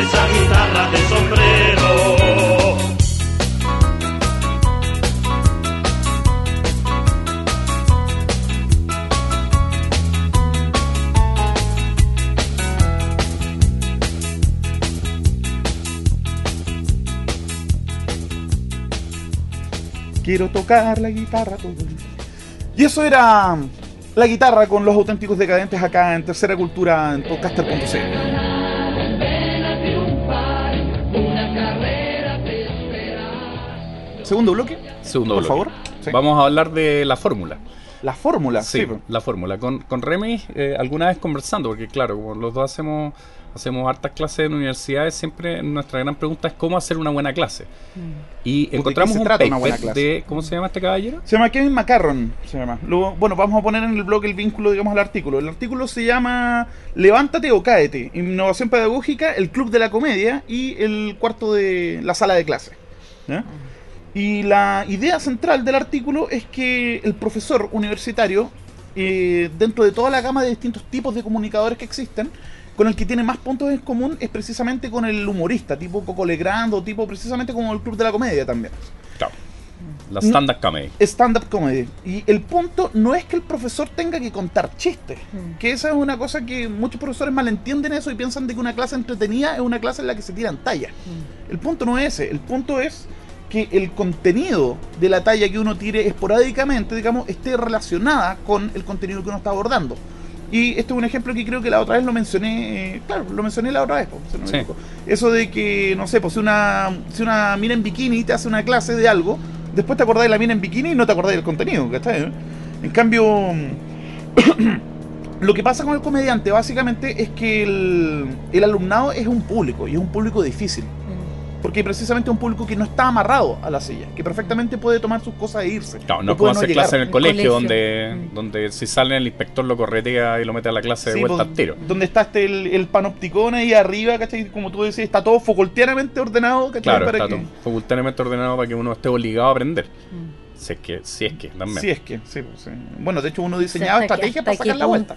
esa guitarra de sombrero. Quiero tocar la guitarra. Y eso era la guitarra con los auténticos decadentes acá en Tercera Cultura en podcaster.cl. Segundo bloque, Segundo por bloque. favor. Sí. Vamos a hablar de la fórmula. La fórmula, Sí, sí. la fórmula. Con, con Remy, eh, alguna vez conversando, porque claro, como los dos hacemos, hacemos hartas clases en universidades, siempre nuestra gran pregunta es cómo hacer una buena clase. Y qué encontramos un trata una paper buena clase? de, ¿cómo se llama este caballero? Se llama Kevin McCarron, se llama. Luego, bueno, vamos a poner en el blog el vínculo, digamos, al artículo. El artículo se llama Levántate o cáete, innovación pedagógica, el club de la comedia y el cuarto de la sala de clase. ¿ya? Y la idea central del artículo es que el profesor universitario, eh, dentro de toda la gama de distintos tipos de comunicadores que existen, con el que tiene más puntos en común es precisamente con el humorista, tipo Coco Legrand o tipo precisamente como el club de la comedia también Claro. La stand-up comedy. stand-up comedy. Y el punto no es que el profesor tenga que contar chistes, que esa es una cosa que muchos profesores malentienden eso y piensan de que una clase entretenida es una clase en la que se tiran tallas. El punto no es ese, el punto es que el contenido de la talla que uno tire esporádicamente, digamos, esté relacionada con el contenido que uno está abordando. Y este es un ejemplo que creo que la otra vez lo mencioné, eh, claro, lo mencioné la otra vez, pues, si no Sí. Eso de que, no sé, pues si una, si una mina en bikini te hace una clase de algo, después te acordás de la mina en bikini y no te acordás del contenido, ¿cachai? En cambio, lo que pasa con el comediante básicamente es que el, el alumnado es un público y es un público difícil. Porque precisamente es un público que no está amarrado a la silla, que perfectamente puede tomar sus cosas e irse. Claro, O no es como puede hacer clase en el El colegio, colegio. donde, Mm. donde si sale el inspector lo corretea y lo mete a la clase de vuelta pues, al tiro. Donde está este el, el panopticón ahí arriba, ¿cachai? Como tú decís, está todo facultianamente ordenado, ¿cachai? Claro, Para está que- todo ordenado para que uno esté obligado a aprender. Si es que, si es que, también. Sí, es que, sí, pues, sí. Bueno, de hecho uno O sea, diseñaba que- estrategias para sacar la vuelta.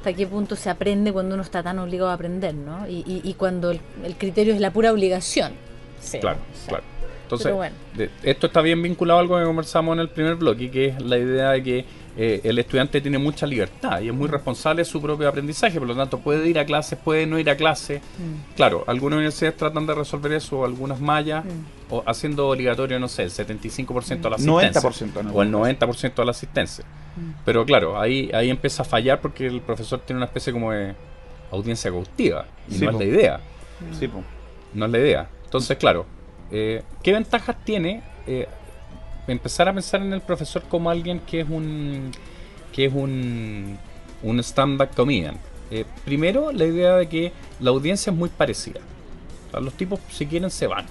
¿Mm? hasta qué punto se aprende cuando uno está tan obligado a aprender, ¿no? Y, y- y cuando el, el criterio es la pura obligación. Sí, Claro, o sea, claro. Entonces, bueno. de- esto está bien vinculado a algo que conversamos en el primer bloque, que es la idea de que eh, el estudiante tiene mucha libertad y es muy responsable de su propio aprendizaje, por lo tanto puede ir a clases, puede no ir a clases. Mm. Claro, algunas universidades tratan de resolver eso, algunas mallas, Mm. o haciendo obligatorio, no sé, el 75% de la asistencia. 90%, ¿no? O el 90% de la asistencia. Pero claro, ahí, ahí empieza a fallar porque el profesor tiene una especie como de audiencia cautiva. Y Sí, no po. es la idea. Sí. No es la idea. Entonces, claro, eh, ¿qué ventajas tiene eh, empezar a pensar en el profesor como alguien que es un que es un, un stand-up comedian? Eh, primero, la idea de que la audiencia es muy parecida. O sea, los tipos, si quieren, se van.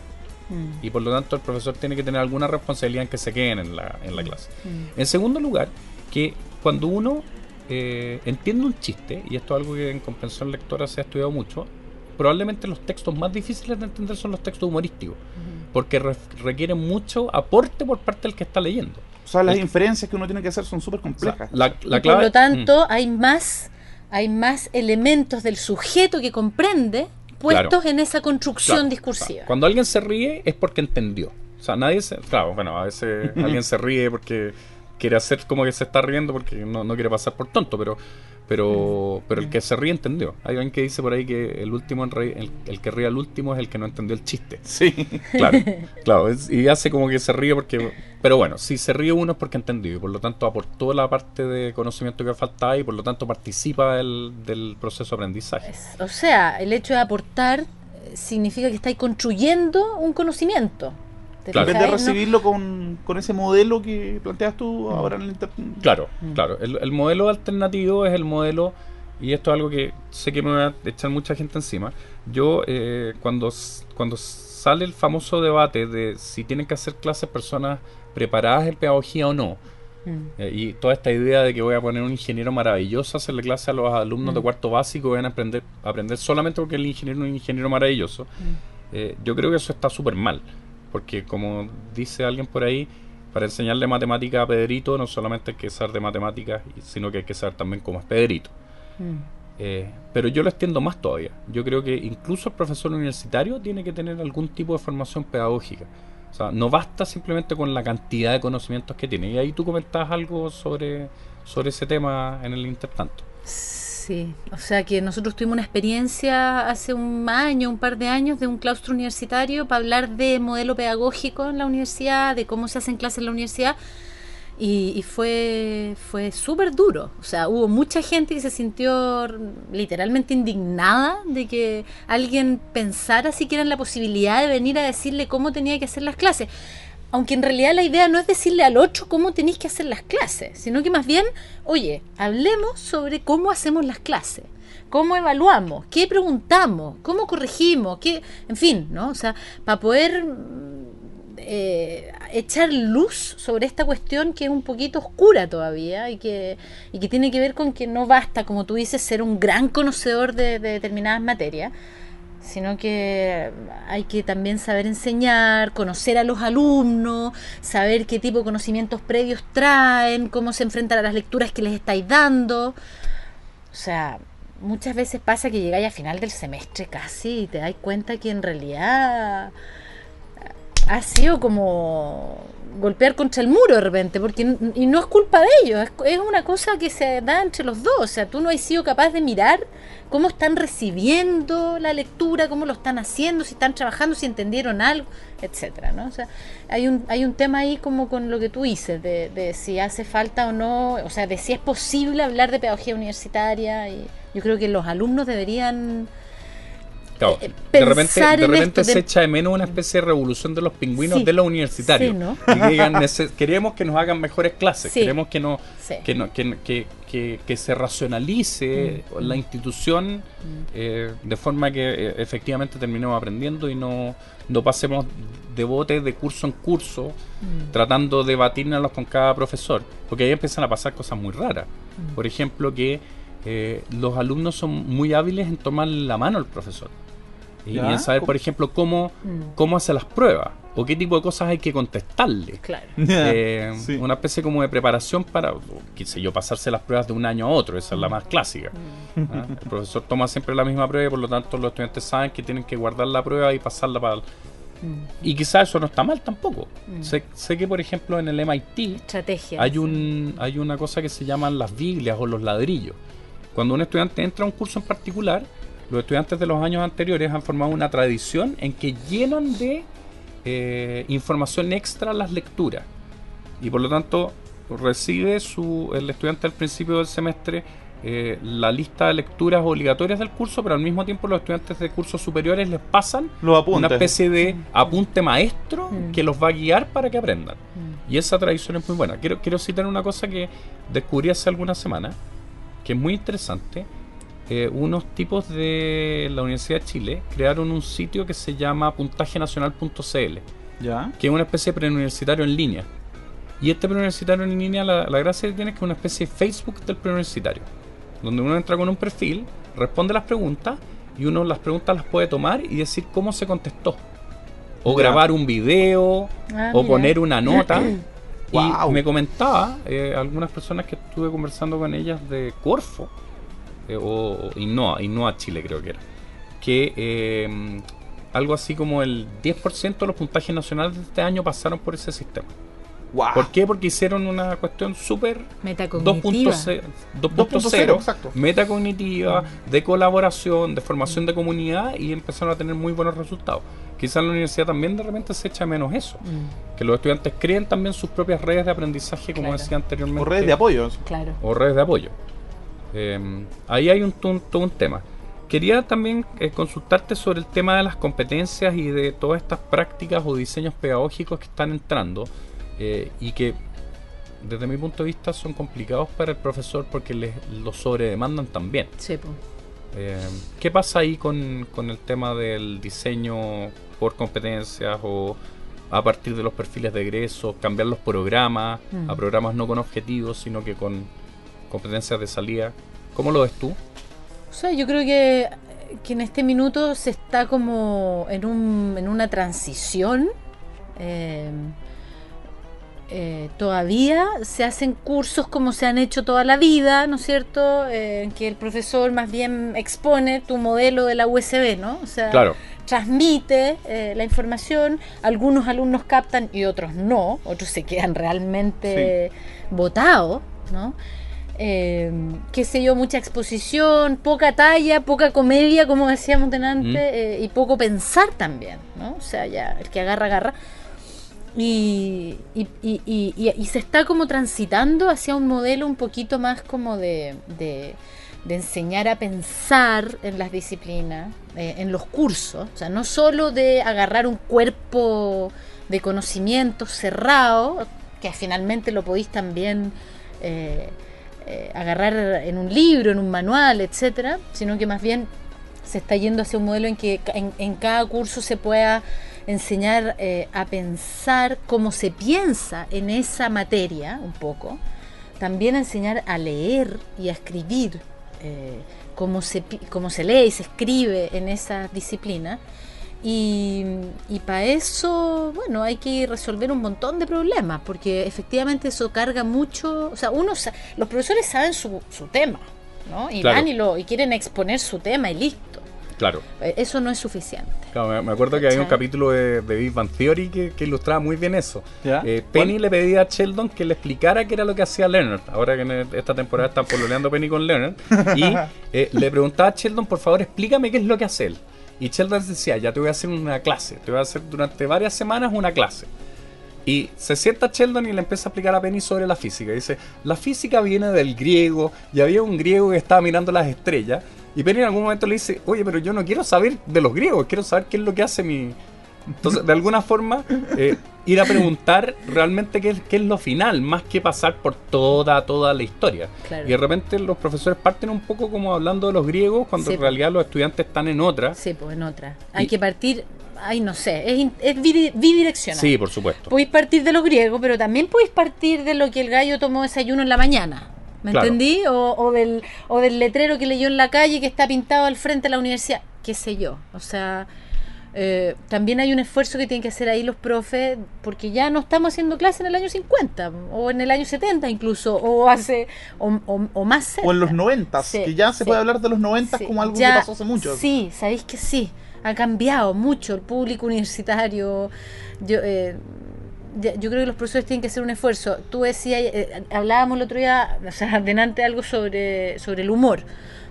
Mm. Y por lo tanto, el profesor tiene que tener alguna responsabilidad en que se queden en la, en la clase. En segundo lugar, que cuando uno eh, entiende un chiste, y esto es algo que en comprensión lectora se ha estudiado mucho, probablemente los textos más difíciles de entender son los textos humorísticos, porque re- requieren mucho aporte por parte del que está leyendo. sea, las El- inferencias que uno tiene que hacer son súper O sea, complejas. la, la Y clave- por lo tanto, Mm. hay más hay más elementos del sujeto que comprende puestos en esa construcción Claro, discursiva. claro. Cuando alguien se ríe es porque entendió. O sea, nadie se. Claro, bueno, a veces alguien se ríe porque quiere hacer como que se está riendo porque no, no quiere pasar por tonto, pero pero pero el que se ríe entendió. Hay alguien que dice por ahí que el último en reír- el, el que ríe al último es el que no entendió el chiste. Sí. Claro, claro. es- y hace como que se ríe porque. Pero bueno, si se ríe uno es porque entendió y por lo tanto aportó la parte de conocimiento que faltaba y por lo tanto participa del, del proceso de aprendizaje. O sea, el hecho de aportar eh, significa que estáis construyendo un conocimiento. ¿Te Claro. En vez de recibirlo con, con ese modelo que planteas tú ahora en el inter... Claro, Mm. claro. El, el modelo alternativo es el modelo, y esto es algo que sé que me va a echar mucha gente encima. Yo, eh, cuando, cuando sale el famoso debate de si tienen que hacer clases personas preparadas en pedagogía o no, Mm. eh, y toda esta idea de que voy a poner un ingeniero maravilloso a hacerle clase a los alumnos de Mm. cuarto básico, van a aprender, aprender solamente porque el ingeniero es un ingeniero maravilloso, eh, yo creo que eso está súper mal. Porque como dice alguien por ahí, para enseñarle matemática a Pedrito no solamente hay que saber de matemáticas, sino que hay que saber también cómo es Pedrito. Mm. Eh, pero yo lo extiendo más todavía. Yo creo que incluso el profesor universitario tiene que tener algún tipo de formación pedagógica. O sea, no basta simplemente con la cantidad de conocimientos que tiene. Y ahí tú comentabas algo sobre, sobre ese tema en el intertanto. Sí, o sea que nosotros tuvimos una experiencia hace un año, un par de años, de un claustro universitario para hablar de modelo pedagógico en la universidad, de cómo se hacen clases en la universidad. Y, y fue, fue súper duro. O sea, hubo mucha gente que se sintió literalmente indignada de que alguien pensara siquiera en la posibilidad de venir a decirle cómo tenía que hacer las clases. Aunque en realidad la idea no es decirle al otro cómo tenéis que hacer las clases, sino que más bien, oye, hablemos sobre cómo hacemos las clases, cómo evaluamos, qué preguntamos, cómo corregimos, qué, en fin, ¿no? O sea, para poder mm, eh, echar luz sobre esta cuestión que es un poquito oscura todavía y que, y que tiene que ver con que no basta, como tú dices, ser un gran conocedor de, de determinadas materias, sino que hay que también saber enseñar, conocer a los alumnos, saber qué tipo de conocimientos previos traen, cómo se enfrentan a las lecturas que les estáis dando. O sea, muchas veces pasa que llegáis a final del semestre casi y te dais cuenta que en realidad ha sido como golpear contra el muro de repente, porque y no es culpa de ellos, es, es una cosa que se da entre los dos, o sea, tú no has sido capaz de mirar cómo están recibiendo la lectura, cómo lo están haciendo, si están trabajando, si entendieron algo, etcétera, ¿no? O sea, hay un hay un tema ahí como con lo que tú dices de, de si hace falta o no, o sea, de si es posible hablar de pedagogía universitaria y yo creo que los alumnos deberían Claro, Eh, de repente, de en repente se de- echa de menos una especie de revolución de los pingüinos Sí, de los universitarios. sí, ¿no? Y que digan, "Nece- queremos que nos hagan mejores clases, Sí. queremos que, no, que, no- que, que, que- se racionalice Mm, la mm. institución eh, de forma que eh, efectivamente terminemos aprendiendo y no, no pasemos de bote de curso en curso Mm. tratando de batirnos con cada profesor, porque ahí empiezan a pasar cosas muy raras. Mm. Por ejemplo, que eh, los alumnos son muy hábiles en tomar la mano al profesor. Y, en saber, por ejemplo, cómo, Mm. cómo hace las pruebas o qué tipo de cosas hay que contestarle. Claro. Eh, Sí. Una especie como de preparación para, qué sé yo, pasarse las pruebas de un año a otro, esa es la más clásica. ¿ah? El profesor toma siempre la misma prueba y por lo tanto los estudiantes saben que tienen que guardar la prueba y pasarla para... el- Mm. Y quizás eso no está mal tampoco. Mm. Sé, sé que, por ejemplo, en el MIT hay, un, hay una cosa que se llaman las Biblias o los ladrillos. Cuando un estudiante entra a un curso en particular, los estudiantes de los años anteriores han formado una tradición en que llenan de eh, información extra las lecturas. Y por lo tanto, recibe su, el estudiante al principio del semestre eh, la lista de lecturas obligatorias del curso, pero al mismo tiempo los estudiantes de cursos superiores les pasan Los una especie de apunte maestro Mm. que los va a guiar para que aprendan. Mm. Y esa tradición es muy buena. Quiero, quiero citar una cosa que descubrí hace algunas semanas, que es muy interesante. Eh, unos tipos de la Universidad de Chile crearon un sitio que se llama puntajenacional.cl, ¿Ya? que es una especie de preuniversitario en línea. Y este preuniversitario en línea, la, la gracia que tiene es que es una especie de Facebook del preuniversitario, donde uno entra con un perfil, responde las preguntas y uno las preguntas las puede tomar y decir cómo se contestó. O Ya. grabar un video, Ah, o mira. poner una nota. Y me comentaba eh, algunas personas que estuve conversando con ellas de Corfo, eh, o Innova, Innova Chile creo que era, que eh, algo así como el 10% de los puntajes nacionales de este año pasaron por ese sistema. Wow. ¿Por qué? Porque hicieron una cuestión súper Metacognitiva. 2.0, 2.0, 2.0, exacto. metacognitiva, de colaboración, de formación de comunidad y empezaron a tener muy buenos resultados. Quizás en la universidad también de repente se echa menos eso, Mm, que los estudiantes creen también sus propias redes de aprendizaje, como Claro. decía anteriormente. O redes de apoyo. claro. o redes de apoyo. Eh, ahí hay un, un- todo un tema. Quería también eh, consultarte sobre el tema de las competencias y de todas estas prácticas o diseños pedagógicos que están entrando eh, y que desde mi punto de vista son complicados para el profesor porque les los sobredemandan también. Sí, po. Eh, ¿Qué pasa ahí con, con el tema del diseño por competencias o a partir de los perfiles de egreso, cambiar los programas Mm. a programas no con objetivos, sino que con competencias de salida? ¿Cómo lo ves tú? O sea, yo creo que, que en este minuto se está como en, un, en una transición. eh, eh, todavía se hacen cursos como se han hecho toda la vida, ¿no es cierto? Eh, en que el profesor más bien expone tu modelo de la USB, ¿no? O sea, Claro, transmite eh, la información, algunos alumnos captan y otros no, otros se quedan realmente botados, ¿no? Eh, qué sé yo, mucha exposición, poca talla, poca comedia, como decíamos delante, Mm. eh, y poco pensar también, ¿no? O sea, ya el que agarra, agarra. Y, y, y- y- se está como transitando hacia un modelo un poquito más como de, de- de enseñar a pensar en las disciplinas, eh, en los cursos, o sea, no solo de agarrar un cuerpo de conocimiento cerrado, que finalmente lo podéis también eh, eh, agarrar en un libro, en un manual, etcétera, sino que más bien se está yendo hacia un modelo en que en, cada curso se pueda enseñar eh, a pensar cómo se piensa en esa materia un poco, también enseñar a leer y a escribir eh, cómo, se, cómo se lee y se escribe en esa disciplina. Y, para eso, bueno, hay que resolver un montón de problemas, porque efectivamente eso carga mucho, o sea, uno, sa- los profesores saben su, su tema, ¿no? Y Claro. van y, lo, y quieren exponer su tema y listo. claro. Eh, Eso no es suficiente. Claro, me- me acuerdo que había un capítulo de, de Big Bang Theory que, que ilustraba muy bien eso. ¿Ya? Eh, Penny le pedía a Sheldon que le explicara qué era lo que hacía Leonard. Ahora que en esta temporada están pololeando Penny con Leonard. Y eh, le preguntaba a Sheldon, por favor, explícame qué es lo que hace él. Y Sheldon decía, ya te voy a hacer una clase. Te voy a hacer durante varias semanas una clase. Y se sienta Sheldon y le empieza a explicar a Penny sobre la física. Dice, la física viene del griego y había un griego que estaba mirando las estrellas. Y Penny en algún momento le dice, oye, pero yo no quiero saber de los griegos, quiero saber qué es lo que hace mi... Entonces, de alguna forma, eh, ir a preguntar realmente qué es, qué es lo final, más que pasar por toda, toda la historia. Claro. Y de repente los profesores parten un poco como hablando de los griegos, cuando Sí, en realidad los estudiantes están en otra. Sí, pues en otra. Hay Y- que partir, ay, no sé, es, bidireccional. Sí, por supuesto. Podéis partir de los griegos, pero también podéis partir de lo que el gallo tomó desayuno en la mañana. ¿Me Claro. entendí? O, o del, o del letrero que leyó en la calle que está pintado al frente de la universidad. Qué sé yo. O sea, eh, también hay un esfuerzo que tienen que hacer ahí los profes, porque ya no estamos haciendo clase en el año 50, o en el año 70 incluso, o hace, o, o- o más cerca. O en los 90, Sí, que ya se sí. puede hablar de los 90 Sí, como algo ya- que pasó hace mucho. Sí, sabéis que sí. Ha cambiado mucho el público universitario. Yo, eh, yo creo que los profesores tienen que hacer un esfuerzo. Tú decías, eh, hablábamos el otro día, o sea, delante algo sobre, sobre el humor.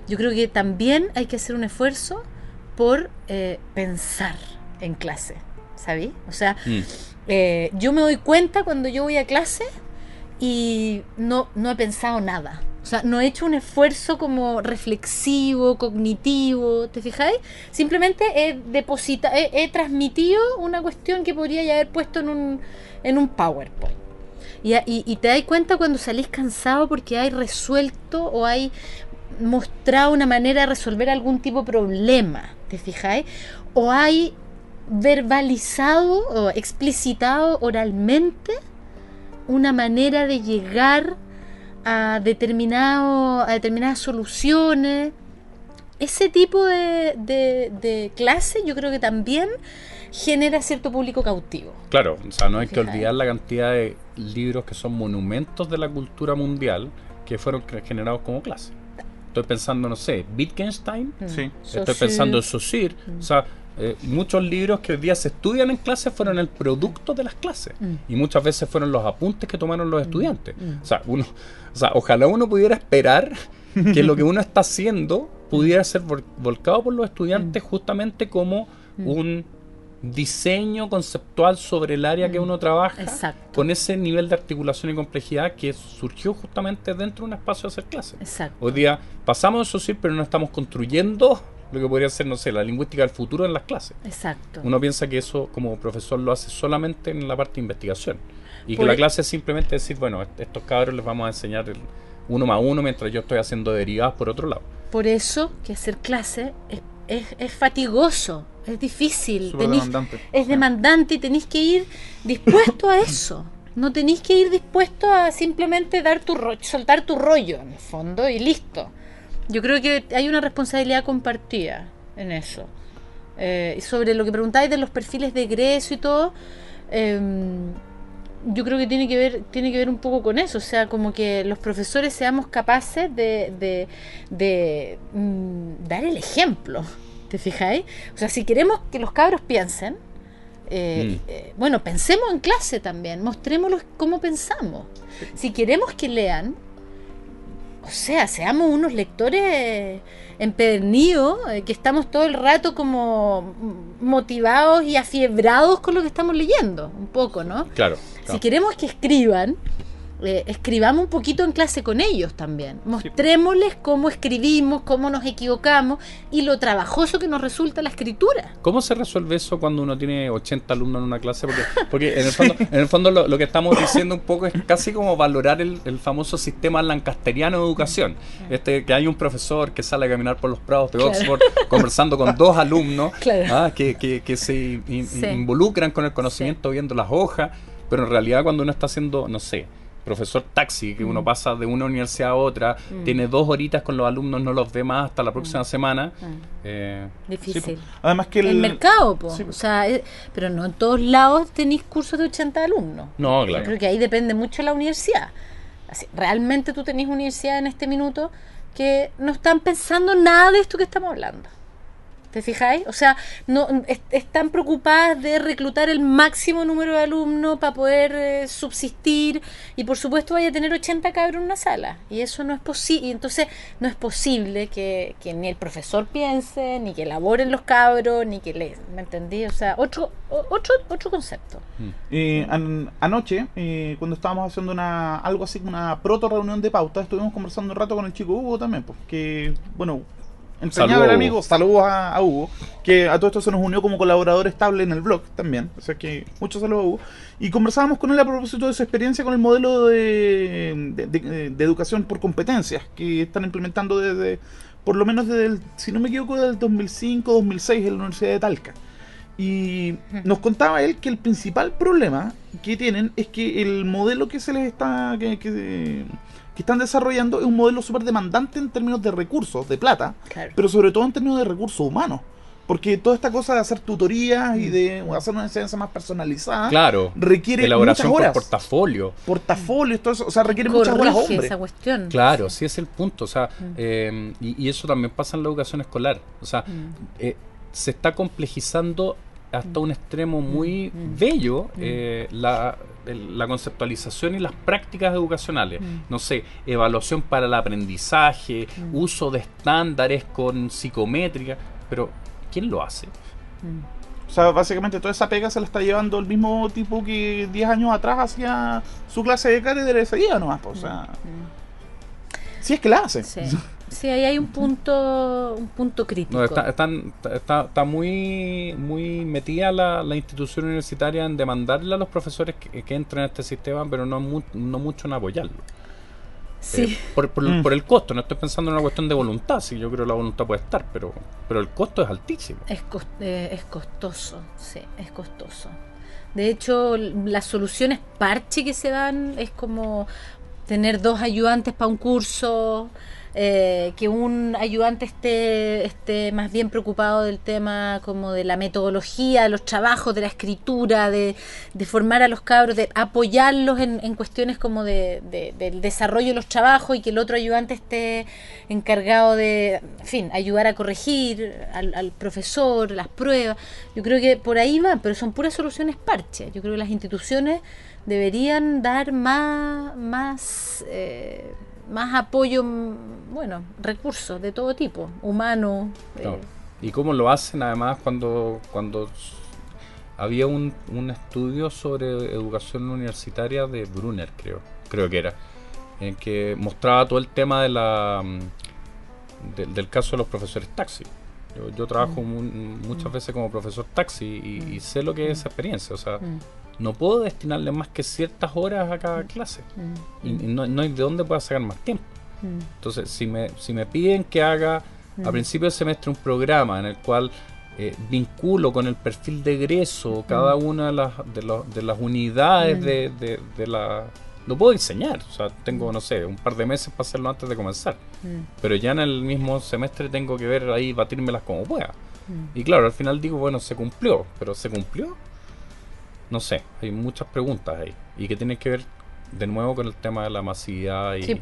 Yo creo que también hay que hacer un esfuerzo por eh, pensar en clase, ¿sabéis? O sea, Mm. eh, yo me doy cuenta cuando yo voy a clase y no, no he pensado nada. O sea, no he hecho un esfuerzo como reflexivo, cognitivo, ¿te fijáis? Simplemente he depositado, he, he transmitido una cuestión que podría ya haber puesto en un, en un PowerPoint. Y, y- y te das cuenta cuando salís cansado porque hay resuelto o hay mostrado una manera de resolver algún tipo de problema, ¿te fijáis? O hay verbalizado o explicitado oralmente una manera de llegar a, determinado, a determinadas soluciones. Ese tipo de, de, de clase yo creo que también genera cierto público cautivo. Claro, o sea, no hay que olvidar la cantidad de libros que son monumentos de la cultura mundial que fueron generados como clase. Estoy pensando, no sé, Wittgenstein, Sí. estoy pensando en Saussure, o sea, eh, muchos libros que hoy día se estudian en clases fueron el producto de las clases. Y muchas veces fueron los apuntes que tomaron los estudiantes. O sea, uno, o sea, ojalá uno pudiera esperar que lo que uno está haciendo pudiera ser vol- volcado por los estudiantes justamente como un diseño conceptual sobre el área que uno trabaja Exacto. con ese nivel de articulación y complejidad que surgió justamente dentro de un espacio de hacer clases. Exacto. Hoy día pasamos a SOCIR, pero no estamos construyendo lo que podría ser, no sé, la lingüística del futuro en las clases. Exacto. Uno piensa que eso como profesor lo hace solamente en la parte de investigación. Y que la e- clase es simplemente decir, bueno, est- estos cabros les vamos a enseñar el uno más uno mientras yo estoy haciendo derivadas por otro lado. Por eso que hacer clase es, es- es fatigoso, es difícil, tenís- demandante. es demandante y tenéis que ir dispuesto a eso. No tenéis que ir dispuesto a simplemente dar tu ro- soltar tu rollo en el fondo y listo. Yo creo que hay una responsabilidad compartida en eso. Eh, y sobre lo que preguntáis de los perfiles de egreso y todo, em, yo creo que tiene que ver tiene que ver un poco con eso, o sea, como que los profesores seamos capaces de, de, de, mm, dar el ejemplo, ¿te fijáis? O sea, si queremos que los cabros piensen, eh, Mm. eh, bueno, pensemos en clase también, mostrémoslos cómo pensamos. Si queremos que lean, o sea, seamos unos lectores empedernidos, eh, que estamos todo el rato como motivados y afiebrados con lo que estamos leyendo, un poco, ¿no? Claro. Si queremos que escriban, eh, escribamos un poquito en clase con ellos también. Mostrémosles cómo escribimos, cómo nos equivocamos y lo trabajoso que nos resulta la escritura. ¿Cómo se resuelve eso cuando uno tiene 80 alumnos en una clase? Porque, porque en el fondo, en el fondo lo, lo que estamos diciendo un poco es casi como valorar el, el famoso sistema lancasteriano de educación. Este, que hay un profesor que sale a caminar por los prados de Claro. Oxford conversando con dos alumnos Claro. ah, que, que- que se in- Sí. involucran con el conocimiento viendo las hojas, pero en realidad cuando uno está haciendo, no sé, profesor taxi, que Mm. uno pasa de una universidad a otra, tiene dos horitas con los alumnos, no los ve más hasta la próxima semana. eh, Difícil. Sí. Además que el, el mercado, po. Sí, po. o sea, eh, pero no en todos lados tenéis cursos de 80 alumnos. no, Yo claro. creo que ahí depende mucho de la universidad. Así, realmente tú tenés universidad en este minuto que no están pensando nada de esto que estamos hablando. ¿Te fijáis? O sea, no es- están preocupadas de reclutar el máximo número de alumnos para poder eh, subsistir y por supuesto vaya a tener 80 cabros en una sala y eso no es posible. Entonces no es posible que, que ni el profesor piense, ni que elaboren los cabros, ni que le... ¿Me entendí? O sea, otro, otro, otro concepto. Eh, an- anoche, eh, cuando estábamos haciendo una algo así una proto reunión de pauta, estuvimos conversando un rato con el chico Hugo también, pues, que, bueno, A amigo, saludos a, a Hugo, que a todo esto se nos unió como colaborador estable en el blog también, o sea que muchos saludos a Hugo, y conversábamos con él a propósito de su experiencia con el modelo de, de, de- de educación por competencias que están implementando desde, por lo menos desde el, si no me equivoco, desde el 2005-2006 en la Universidad de Talca. Y nos contaba él que el principal problema que tienen es que el modelo que se les está que, que- que están desarrollando es un modelo súper demandante en términos de recursos, de plata, Claro. pero sobre todo en términos de recursos humanos. Porque toda esta cosa de hacer tutorías y de hacer una enseñanza más personalizada Claro. requiere Elaboración muchas por horas. portaforio. portafolios, todo eso, o sea, requiere muchas horas hombre. esa cuestión. Claro, sí es el punto. O sea, eh, y, y eso también pasa en la educación escolar. O sea, eh, se está complejizando hasta un extremo muy bello eh, la, el- la conceptualización y las prácticas educacionales. No sé, evaluación para el aprendizaje, uso de estándares con psicométrica, pero ¿quién lo hace? O sea, básicamente toda esa pega se la está llevando el mismo tipo que 10 años atrás hacía su clase de cátedra ese día nomás, pues, o sea... Si es que la hace. Sí. Sí, ahí hay un punto, un punto crítico. No, está, están- está, está muy, muy metida la, la institución universitaria en demandarle a los profesores que, que entren a este sistema, pero no, mu- no mucho en apoyarlo. sí. Eh, por, por, Mm. por el costo, no estoy pensando en una cuestión de voluntad, sí, yo creo que la voluntad puede estar, pero, pero el costo es altísimo. Es, cos- eh, es costoso, sí, es costoso. De hecho, las soluciones parche que se dan es como tener dos ayudantes para un curso, eh, que un ayudante esté, esté más bien preocupado del tema como de la metodología, de los trabajos, de la escritura, de, de formar a los cabros, de apoyarlos en, en cuestiones como de, de- del desarrollo de los trabajos y que el otro ayudante esté encargado de, fin, ayudar a corregir al, profesor, las pruebas. Yo creo que por ahí va, pero son puras soluciones parche. Yo creo que las instituciones deberían dar más, más, eh, más apoyo, mm, bueno, recursos de todo tipo, humano. eh. ¿Y cómo lo hacen además cuando, cuando había un, un estudio sobre educación universitaria de Brunner, creo, creo que era, en que mostraba todo el tema de la mm, de- del caso de los profesores taxi. Yo, yo trabajo mu- muchas veces como profesor taxi y, y sé lo que es esa experiencia. O sea, mm, no puedo destinarle más que ciertas horas a cada clase. mm, Y, y no, no hay de dónde pueda sacar más tiempo. mm, Entonces, si me, si me piden que haga a Mm. principio del semestre un programa en el cual eh, vinculo con el perfil de egreso cada una de las, de, los- de las unidades Mm. de, de- de la... Lo puedo diseñar, o sea, tengo, no sé, un par de meses para hacerlo antes de comenzar. mm, Pero ya en el mismo semestre tengo que ver ahí, batírmelas como pueda. mm. Y claro, al final digo, bueno, se cumplió, pero ¿se cumplió? No sé, hay muchas preguntas ahí. Y que tienen que ver de nuevo con el tema de la masividad y... Sí,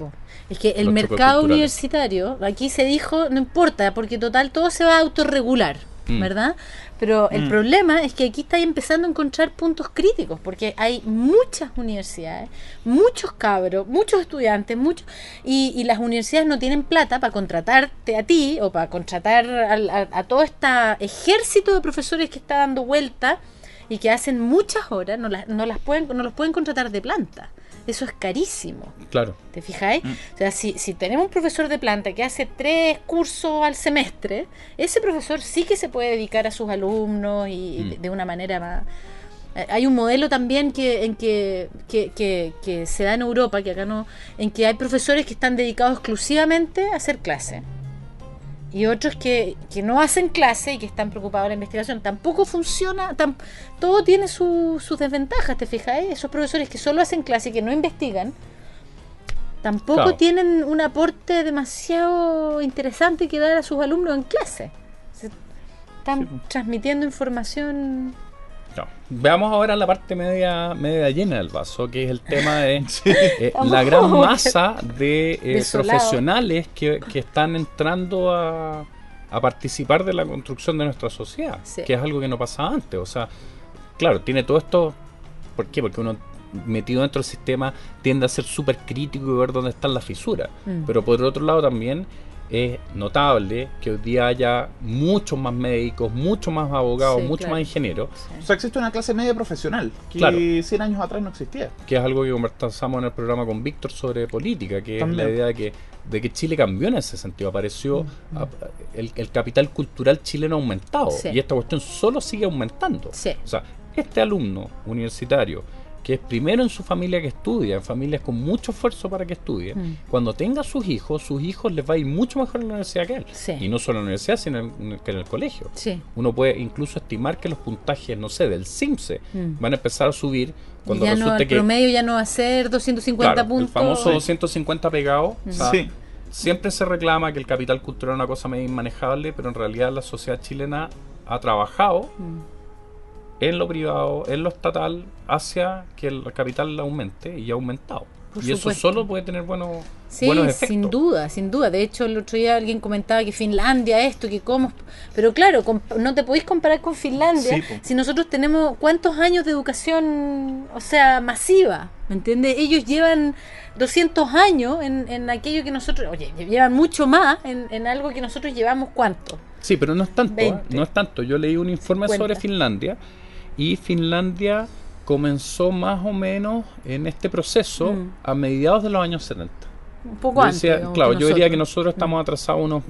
es que el mercado universitario, aquí se dijo, no importa, porque total todo se va a autorregular, Mm. ¿verdad? Pero el Mm. problema es que aquí está empezando a encontrar puntos críticos, porque hay muchas universidades, muchos cabros, muchos estudiantes, muchos y, y las universidades no tienen plata para contratarte a ti o para contratar al- a, a todo este ejército de profesores que está dando vuelta y que hacen muchas horas, no las, no las pueden, no los pueden contratar de planta. Eso es carísimo. Claro. ¿Te fijáis? O sea, si, si tenemos un profesor de planta que hace tres cursos al semestre, ese profesor sí que se puede dedicar a sus alumnos y Mm. de, de una manera más... Eh, Hay un modelo también que, en que, que, que- que se da en Europa, que acá no, en que hay profesores que están dedicados exclusivamente a hacer clase. Y otros que, que no hacen clase y que están preocupados de la investigación. Tampoco funciona, tam- todo tiene su- sus desventajas, ¿te fijáis? Esos profesores que solo hacen clase y que no investigan, tampoco Claro. tienen un aporte demasiado interesante que dar a sus alumnos en clase. Se- están Sí, transmitiendo información. No. Veamos ahora la parte media, media llena del vaso, que es el tema de eh, la gran masa de eh, profesionales que, que están entrando a, a participar de la construcción de nuestra sociedad, Sí. que es algo que no pasaba antes. O sea, claro, tiene todo esto. ¿Por qué? Porque uno metido dentro del sistema tiende a ser súper crítico y ver dónde están las fisuras. Mm. Pero por otro lado también es notable que hoy día haya muchos más médicos, muchos más abogados, Sí, muchos claro. más ingenieros, O sea, existe una clase media profesional que Claro. 100 años atrás no existía. que es algo que conversamos en el programa con Víctor sobre política, que También. es la idea de que, de que Chile cambió en ese sentido, apareció Mm, a- el, el capital cultural chileno ha aumentado Sí. y esta cuestión solo sigue aumentando. Sí. O sea, este alumno universitario que es primero en su familia que estudia, en familias con mucho esfuerzo para que estudie, Mm. cuando tenga sus hijos, sus hijos les va a ir mucho mejor en la universidad que él. Sí. Y no solo en la universidad, sino en- que en el colegio. Sí. Uno puede incluso estimar que los puntajes, no sé, del CIMSE Mm. van a empezar a subir cuando ya no, resulte el que promedio ya no va a ser 250 Claro, puntos. el famoso Sí. 250 pegado. o sea, Sí. Siempre se reclama que el capital cultural es una cosa medio inmanejable, pero en realidad la sociedad chilena ha trabajado Mm. En lo privado, en lo estatal, hacia que el capital aumente y ha aumentado. Por y eso solo puede tener buenos, Sí, buenos efectos. sin duda, sin duda. De hecho, el otro día alguien comentaba que Finlandia esto, que cómo... Pero claro, no te podéis comparar con Finlandia Sí, si nosotros tenemos cuántos años de educación, o sea, masiva, ¿me entiendes? Ellos llevan 200 años en, en aquello que nosotros, oye, llevan mucho más en, en algo que nosotros llevamos cuánto. Sí, pero no es tanto, ¿eh? 20. no es tanto. Yo leí un informe 50. sobre Finlandia y Finlandia comenzó más o menos en este proceso Mm. a mediados de los años 70. Un poco Yo antes. decía- claro, yo diría que nosotros. estamos atrasados unos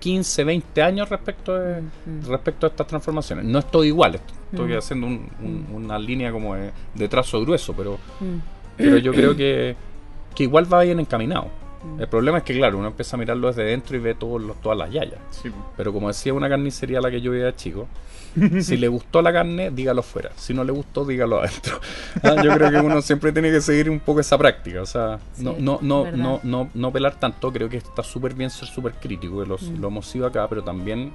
15, 20 años respecto de, Mm, respecto a estas transformaciones. No estoy igual, est- estoy Mm. haciendo un- un- una línea como de, de trazo grueso, pero, mm. pero yo creo que, que igual va bien encaminado. El problema es que, claro, uno empieza a mirarlo desde dentro y ve todos los, todas las yayas. Sí. Pero como decía una carnicería a la que yo de chico, si le gustó la carne, dígalo fuera. Si no le gustó, dígalo adentro. Ah, Yo creo que uno siempre tiene que seguir un poco esa práctica. O sea, no, Sí, no, no, verdad. no, no, no pelar tanto. Creo que está súper bien ser súper crítico. que los- Mm. Lo hemos sido acá, pero también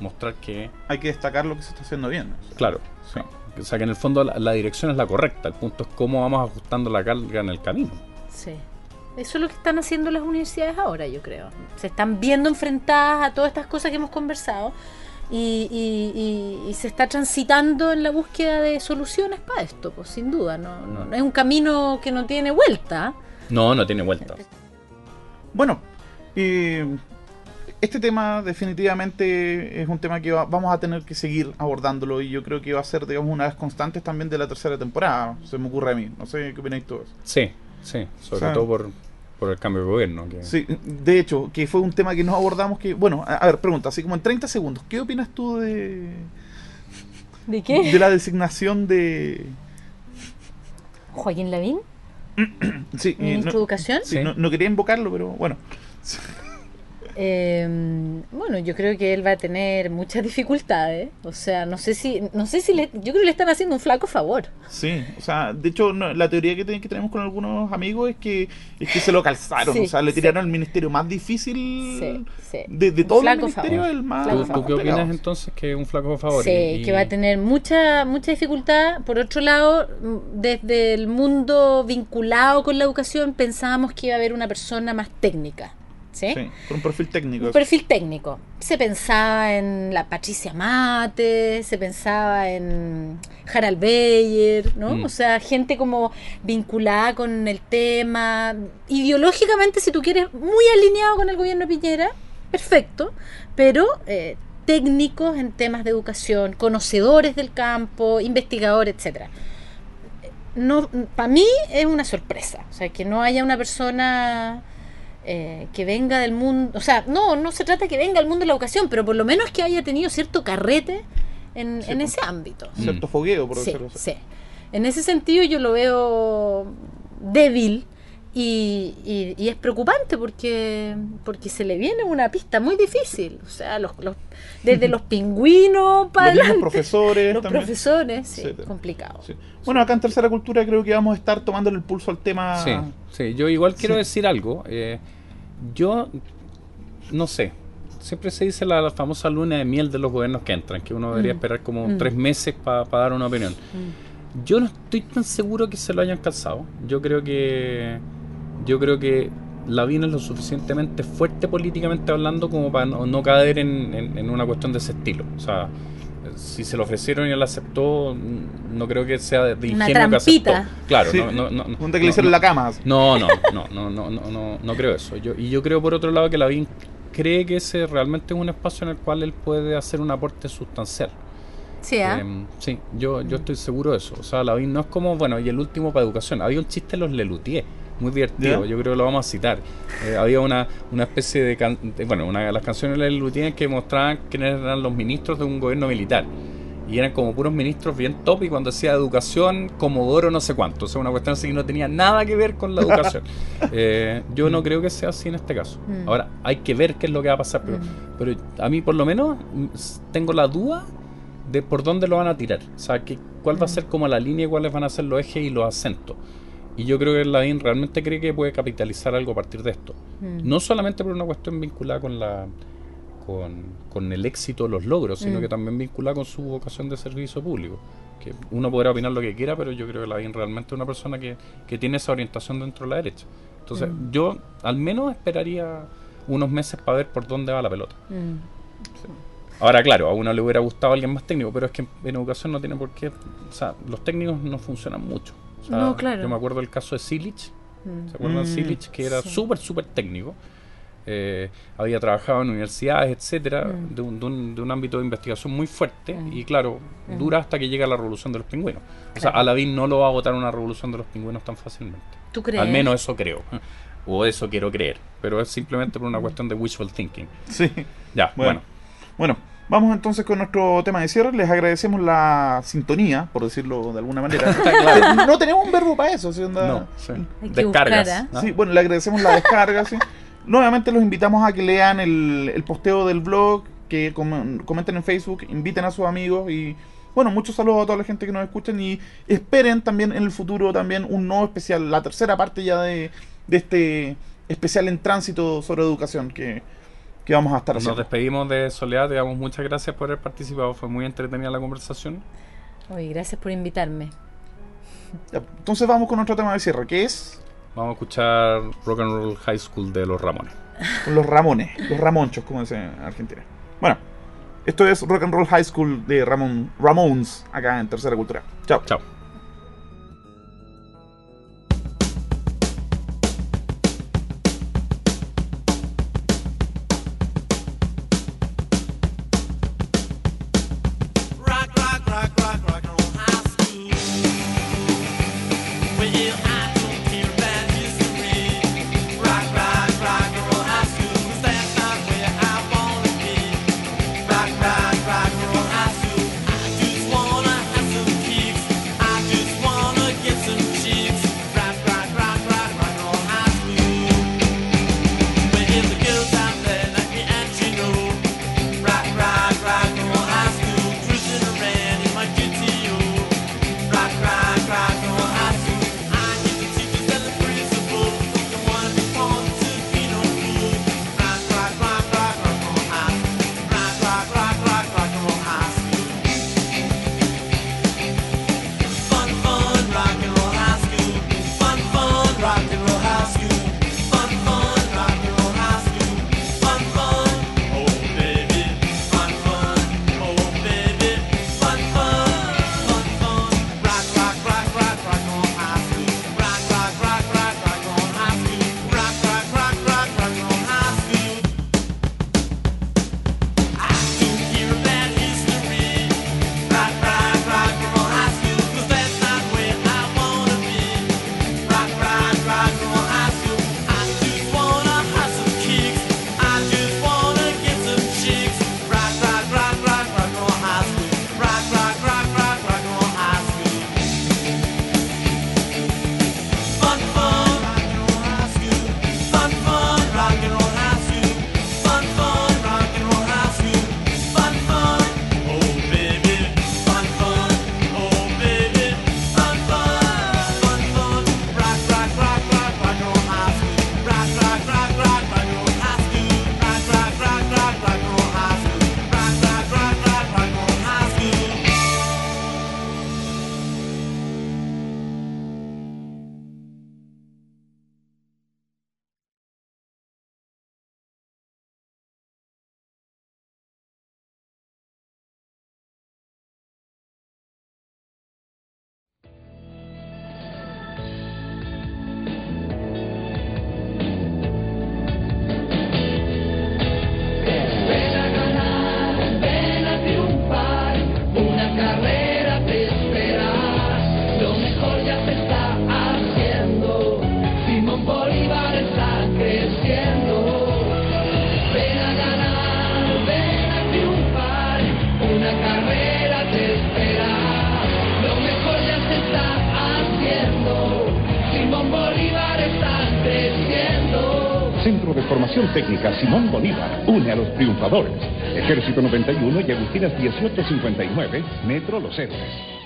mostrar que, Hay que destacar lo que se está haciendo bien. o sea. claro, sí. o sea, que en el fondo la, la dirección es la correcta. El punto es cómo vamos ajustando la carga en el camino. Sí. Eso es lo que están haciendo las universidades ahora, yo creo. Se están viendo enfrentadas a todas estas cosas que hemos conversado y, y- y- y se está transitando en la búsqueda de soluciones para esto, pues sin duda. No, no- no es un camino que no tiene vuelta. No, no tiene vuelta. Bueno, eh, este tema definitivamente es un tema que va- vamos a tener que seguir abordándolo y yo creo que va a ser, digamos, una de las constantes también de la tercera temporada, se me ocurre a mí. No sé qué opináis todos. Sí, sí. Sobre O sea, todo por, por el cambio de gobierno. Que, Sí, de hecho, que fue un tema que no abordamos que, bueno, a, a ver, pregunta, así como en 30 segundos, ¿qué opinas tú de, ¿De de la designación de... Joaquín Lavín, Sí, ministro de no, Educación. sí, Sí. no- no quería invocarlo, pero bueno. Eh, bueno, yo creo que él va a tener muchas dificultades. O sea, no sé si, no sé si le, yo creo que le están haciendo un flaco favor. Sí, o sea, de hecho, no, la teoría que, te- que tenemos con algunos amigos es que es que se lo calzaron, Sí, o sea, le sí. tiraron al ministerio más difícil Sí, sí. de, de los flaco ministerios, favor. el más, ¿Tú, el qué opinas entonces que es un flaco favor? Sí, Y- que va a tener mucha mucha dificultad. Por otro lado, mm, desde el mundo vinculado con la educación pensábamos que iba a haber una persona más técnica. ¿Sí? Sí, con un perfil técnico. Un perfil técnico. Se pensaba en la Patricia Mate, se pensaba en Harald Beyer, ¿no? Mm. O sea, gente como vinculada con el tema, ideológicamente, si tú quieres, muy alineado con el gobierno de Piñera, perfecto, pero eh, técnicos en temas de educación, conocedores del campo, investigadores, etcétera. No, para mí es una sorpresa, o sea, que no haya una persona eh, que venga del mundo, o sea, no, no se trata que venga del mundo de la educación, pero por lo menos que haya tenido cierto carrete en, Sí, en ese ámbito. Cierto fogueo, por Sí, decirlo así. sí. En ese sentido yo lo veo débil y, y- y es preocupante porque porque se le viene una pista muy difícil. O sea, los, los- desde los pingüinos para Los adelante. profesores Los también. profesores, sí, Etcétera. complicado. Sí. Bueno, acá en Tercera Cultura creo que vamos a estar tomándole el pulso al tema. Sí, sí, yo igual quiero Sí. decir algo. eh, yo no sé. Siempre se dice la, la famosa luna de miel de los gobiernos que entran, que uno debería Mm. esperar como Mm. tres meses para dar una opinión. Mm. Yo no estoy tan seguro que se lo hayan calzado. Yo creo que. Yo creo que Lavín es lo suficientemente fuerte políticamente hablando como para no, no caer en, en- en una cuestión de ese estilo. O sea, si se lo ofrecieron y él aceptó, no creo que sea de Una ingenuo que aceptó. trampita. Claro, Sí. no, no, no, no, Un hicieron no. la cama. No, no, no, no, no, no, no, no creo eso. Yo, y yo creo por otro lado que Lavín cree que ese realmente es un espacio en el cual él puede hacer un aporte sustancial. Sí, ¿ah? Em, sí, yo, yo estoy seguro de eso. O sea, Lavín no es como, bueno, y el último para educación. Había un chiste en los Lelutier, muy divertido, ¿Ya? yo creo que lo vamos a citar. Eh, había una, una especie de, can- de- bueno, una de las canciones de Lelutier que mostraban quiénes eran los ministros de un gobierno militar. Y eran como puros ministros bien top y cuando decía educación, Comodoro no sé cuánto. O sea, una cuestión así que no tenía nada que ver con la educación. Eh, yo no creo que sea así en este caso. Mm. Ahora, hay que ver qué es lo que va a pasar. Pero, Mm. pero a mí por lo menos mm, tengo la duda de por dónde lo van a tirar. O sea, que, cuál va a ser como la línea y cuáles van a ser los ejes y los acentos. Y yo creo que Lavín realmente cree que puede capitalizar algo a partir de esto. Mm. No solamente por una cuestión vinculada con la con, con el éxito, los logros, sino Mm. que también vinculada con su vocación de servicio público. Que uno podrá opinar lo que quiera, pero yo creo que Lavín realmente es una persona que, que tiene esa orientación dentro de la derecha. Entonces, Mm. yo al menos esperaría unos meses para ver por dónde va la pelota. Ahora, claro, a uno le hubiera gustado alguien más técnico, pero es que en educación no tiene por qué. O sea, los técnicos no funcionan mucho. O sea, No, claro. Yo me acuerdo del caso de Silich. Mm. ¿Se acuerdan de Mm, Silich? Que era sí. súper, súper técnico. Eh, había trabajado en universidades, etcétera, Mm. de, un, de, un, de un ámbito de investigación muy fuerte. Mm. Y claro, Mm. dura hasta que llega la revolución de los pingüinos. O sea. Alavín no lo va a votar una revolución de los pingüinos tan fácilmente. ¿Tú crees? Al menos eso creo. O eso quiero creer. Pero es simplemente por una cuestión de wishful thinking. Sí. Ya, Bueno. bueno. Bueno, Vamos entonces con nuestro tema de cierre. Les agradecemos la sintonía, por decirlo de alguna manera. no tenemos un verbo para eso. ¿sí? Onda- No, sí. Descargas. buscar, ¿ah? ¿no? Sí, bueno, le agradecemos la descarga. sí. Nuevamente los invitamos a que lean el, el posteo del blog, que com- comenten en Facebook, inviten a sus amigos y bueno, muchos saludos a toda la gente que nos escuchen y esperen también en el futuro también un nuevo especial, la tercera parte ya de, de este especial en tránsito sobre educación que, que vamos a estar Nos haciendo. despedimos de Soledad, te damos muchas gracias por haber participado, fue muy entretenida la conversación. Oye, gracias por invitarme. Entonces vamos con nuestro tema de cierre, que es Vamos a escuchar Rock and Roll High School de los Ramones. los Ramones, los Ramonchos, como dicen en Argentina. Bueno, esto es Rock and Roll High School de Ramon, Ramones, acá en Tercera Cultura. Chao. Chao. Técnica Simón Bolívar une a los triunfadores. Ejército 91 y Agustinas 1859, Metro Los Héroes.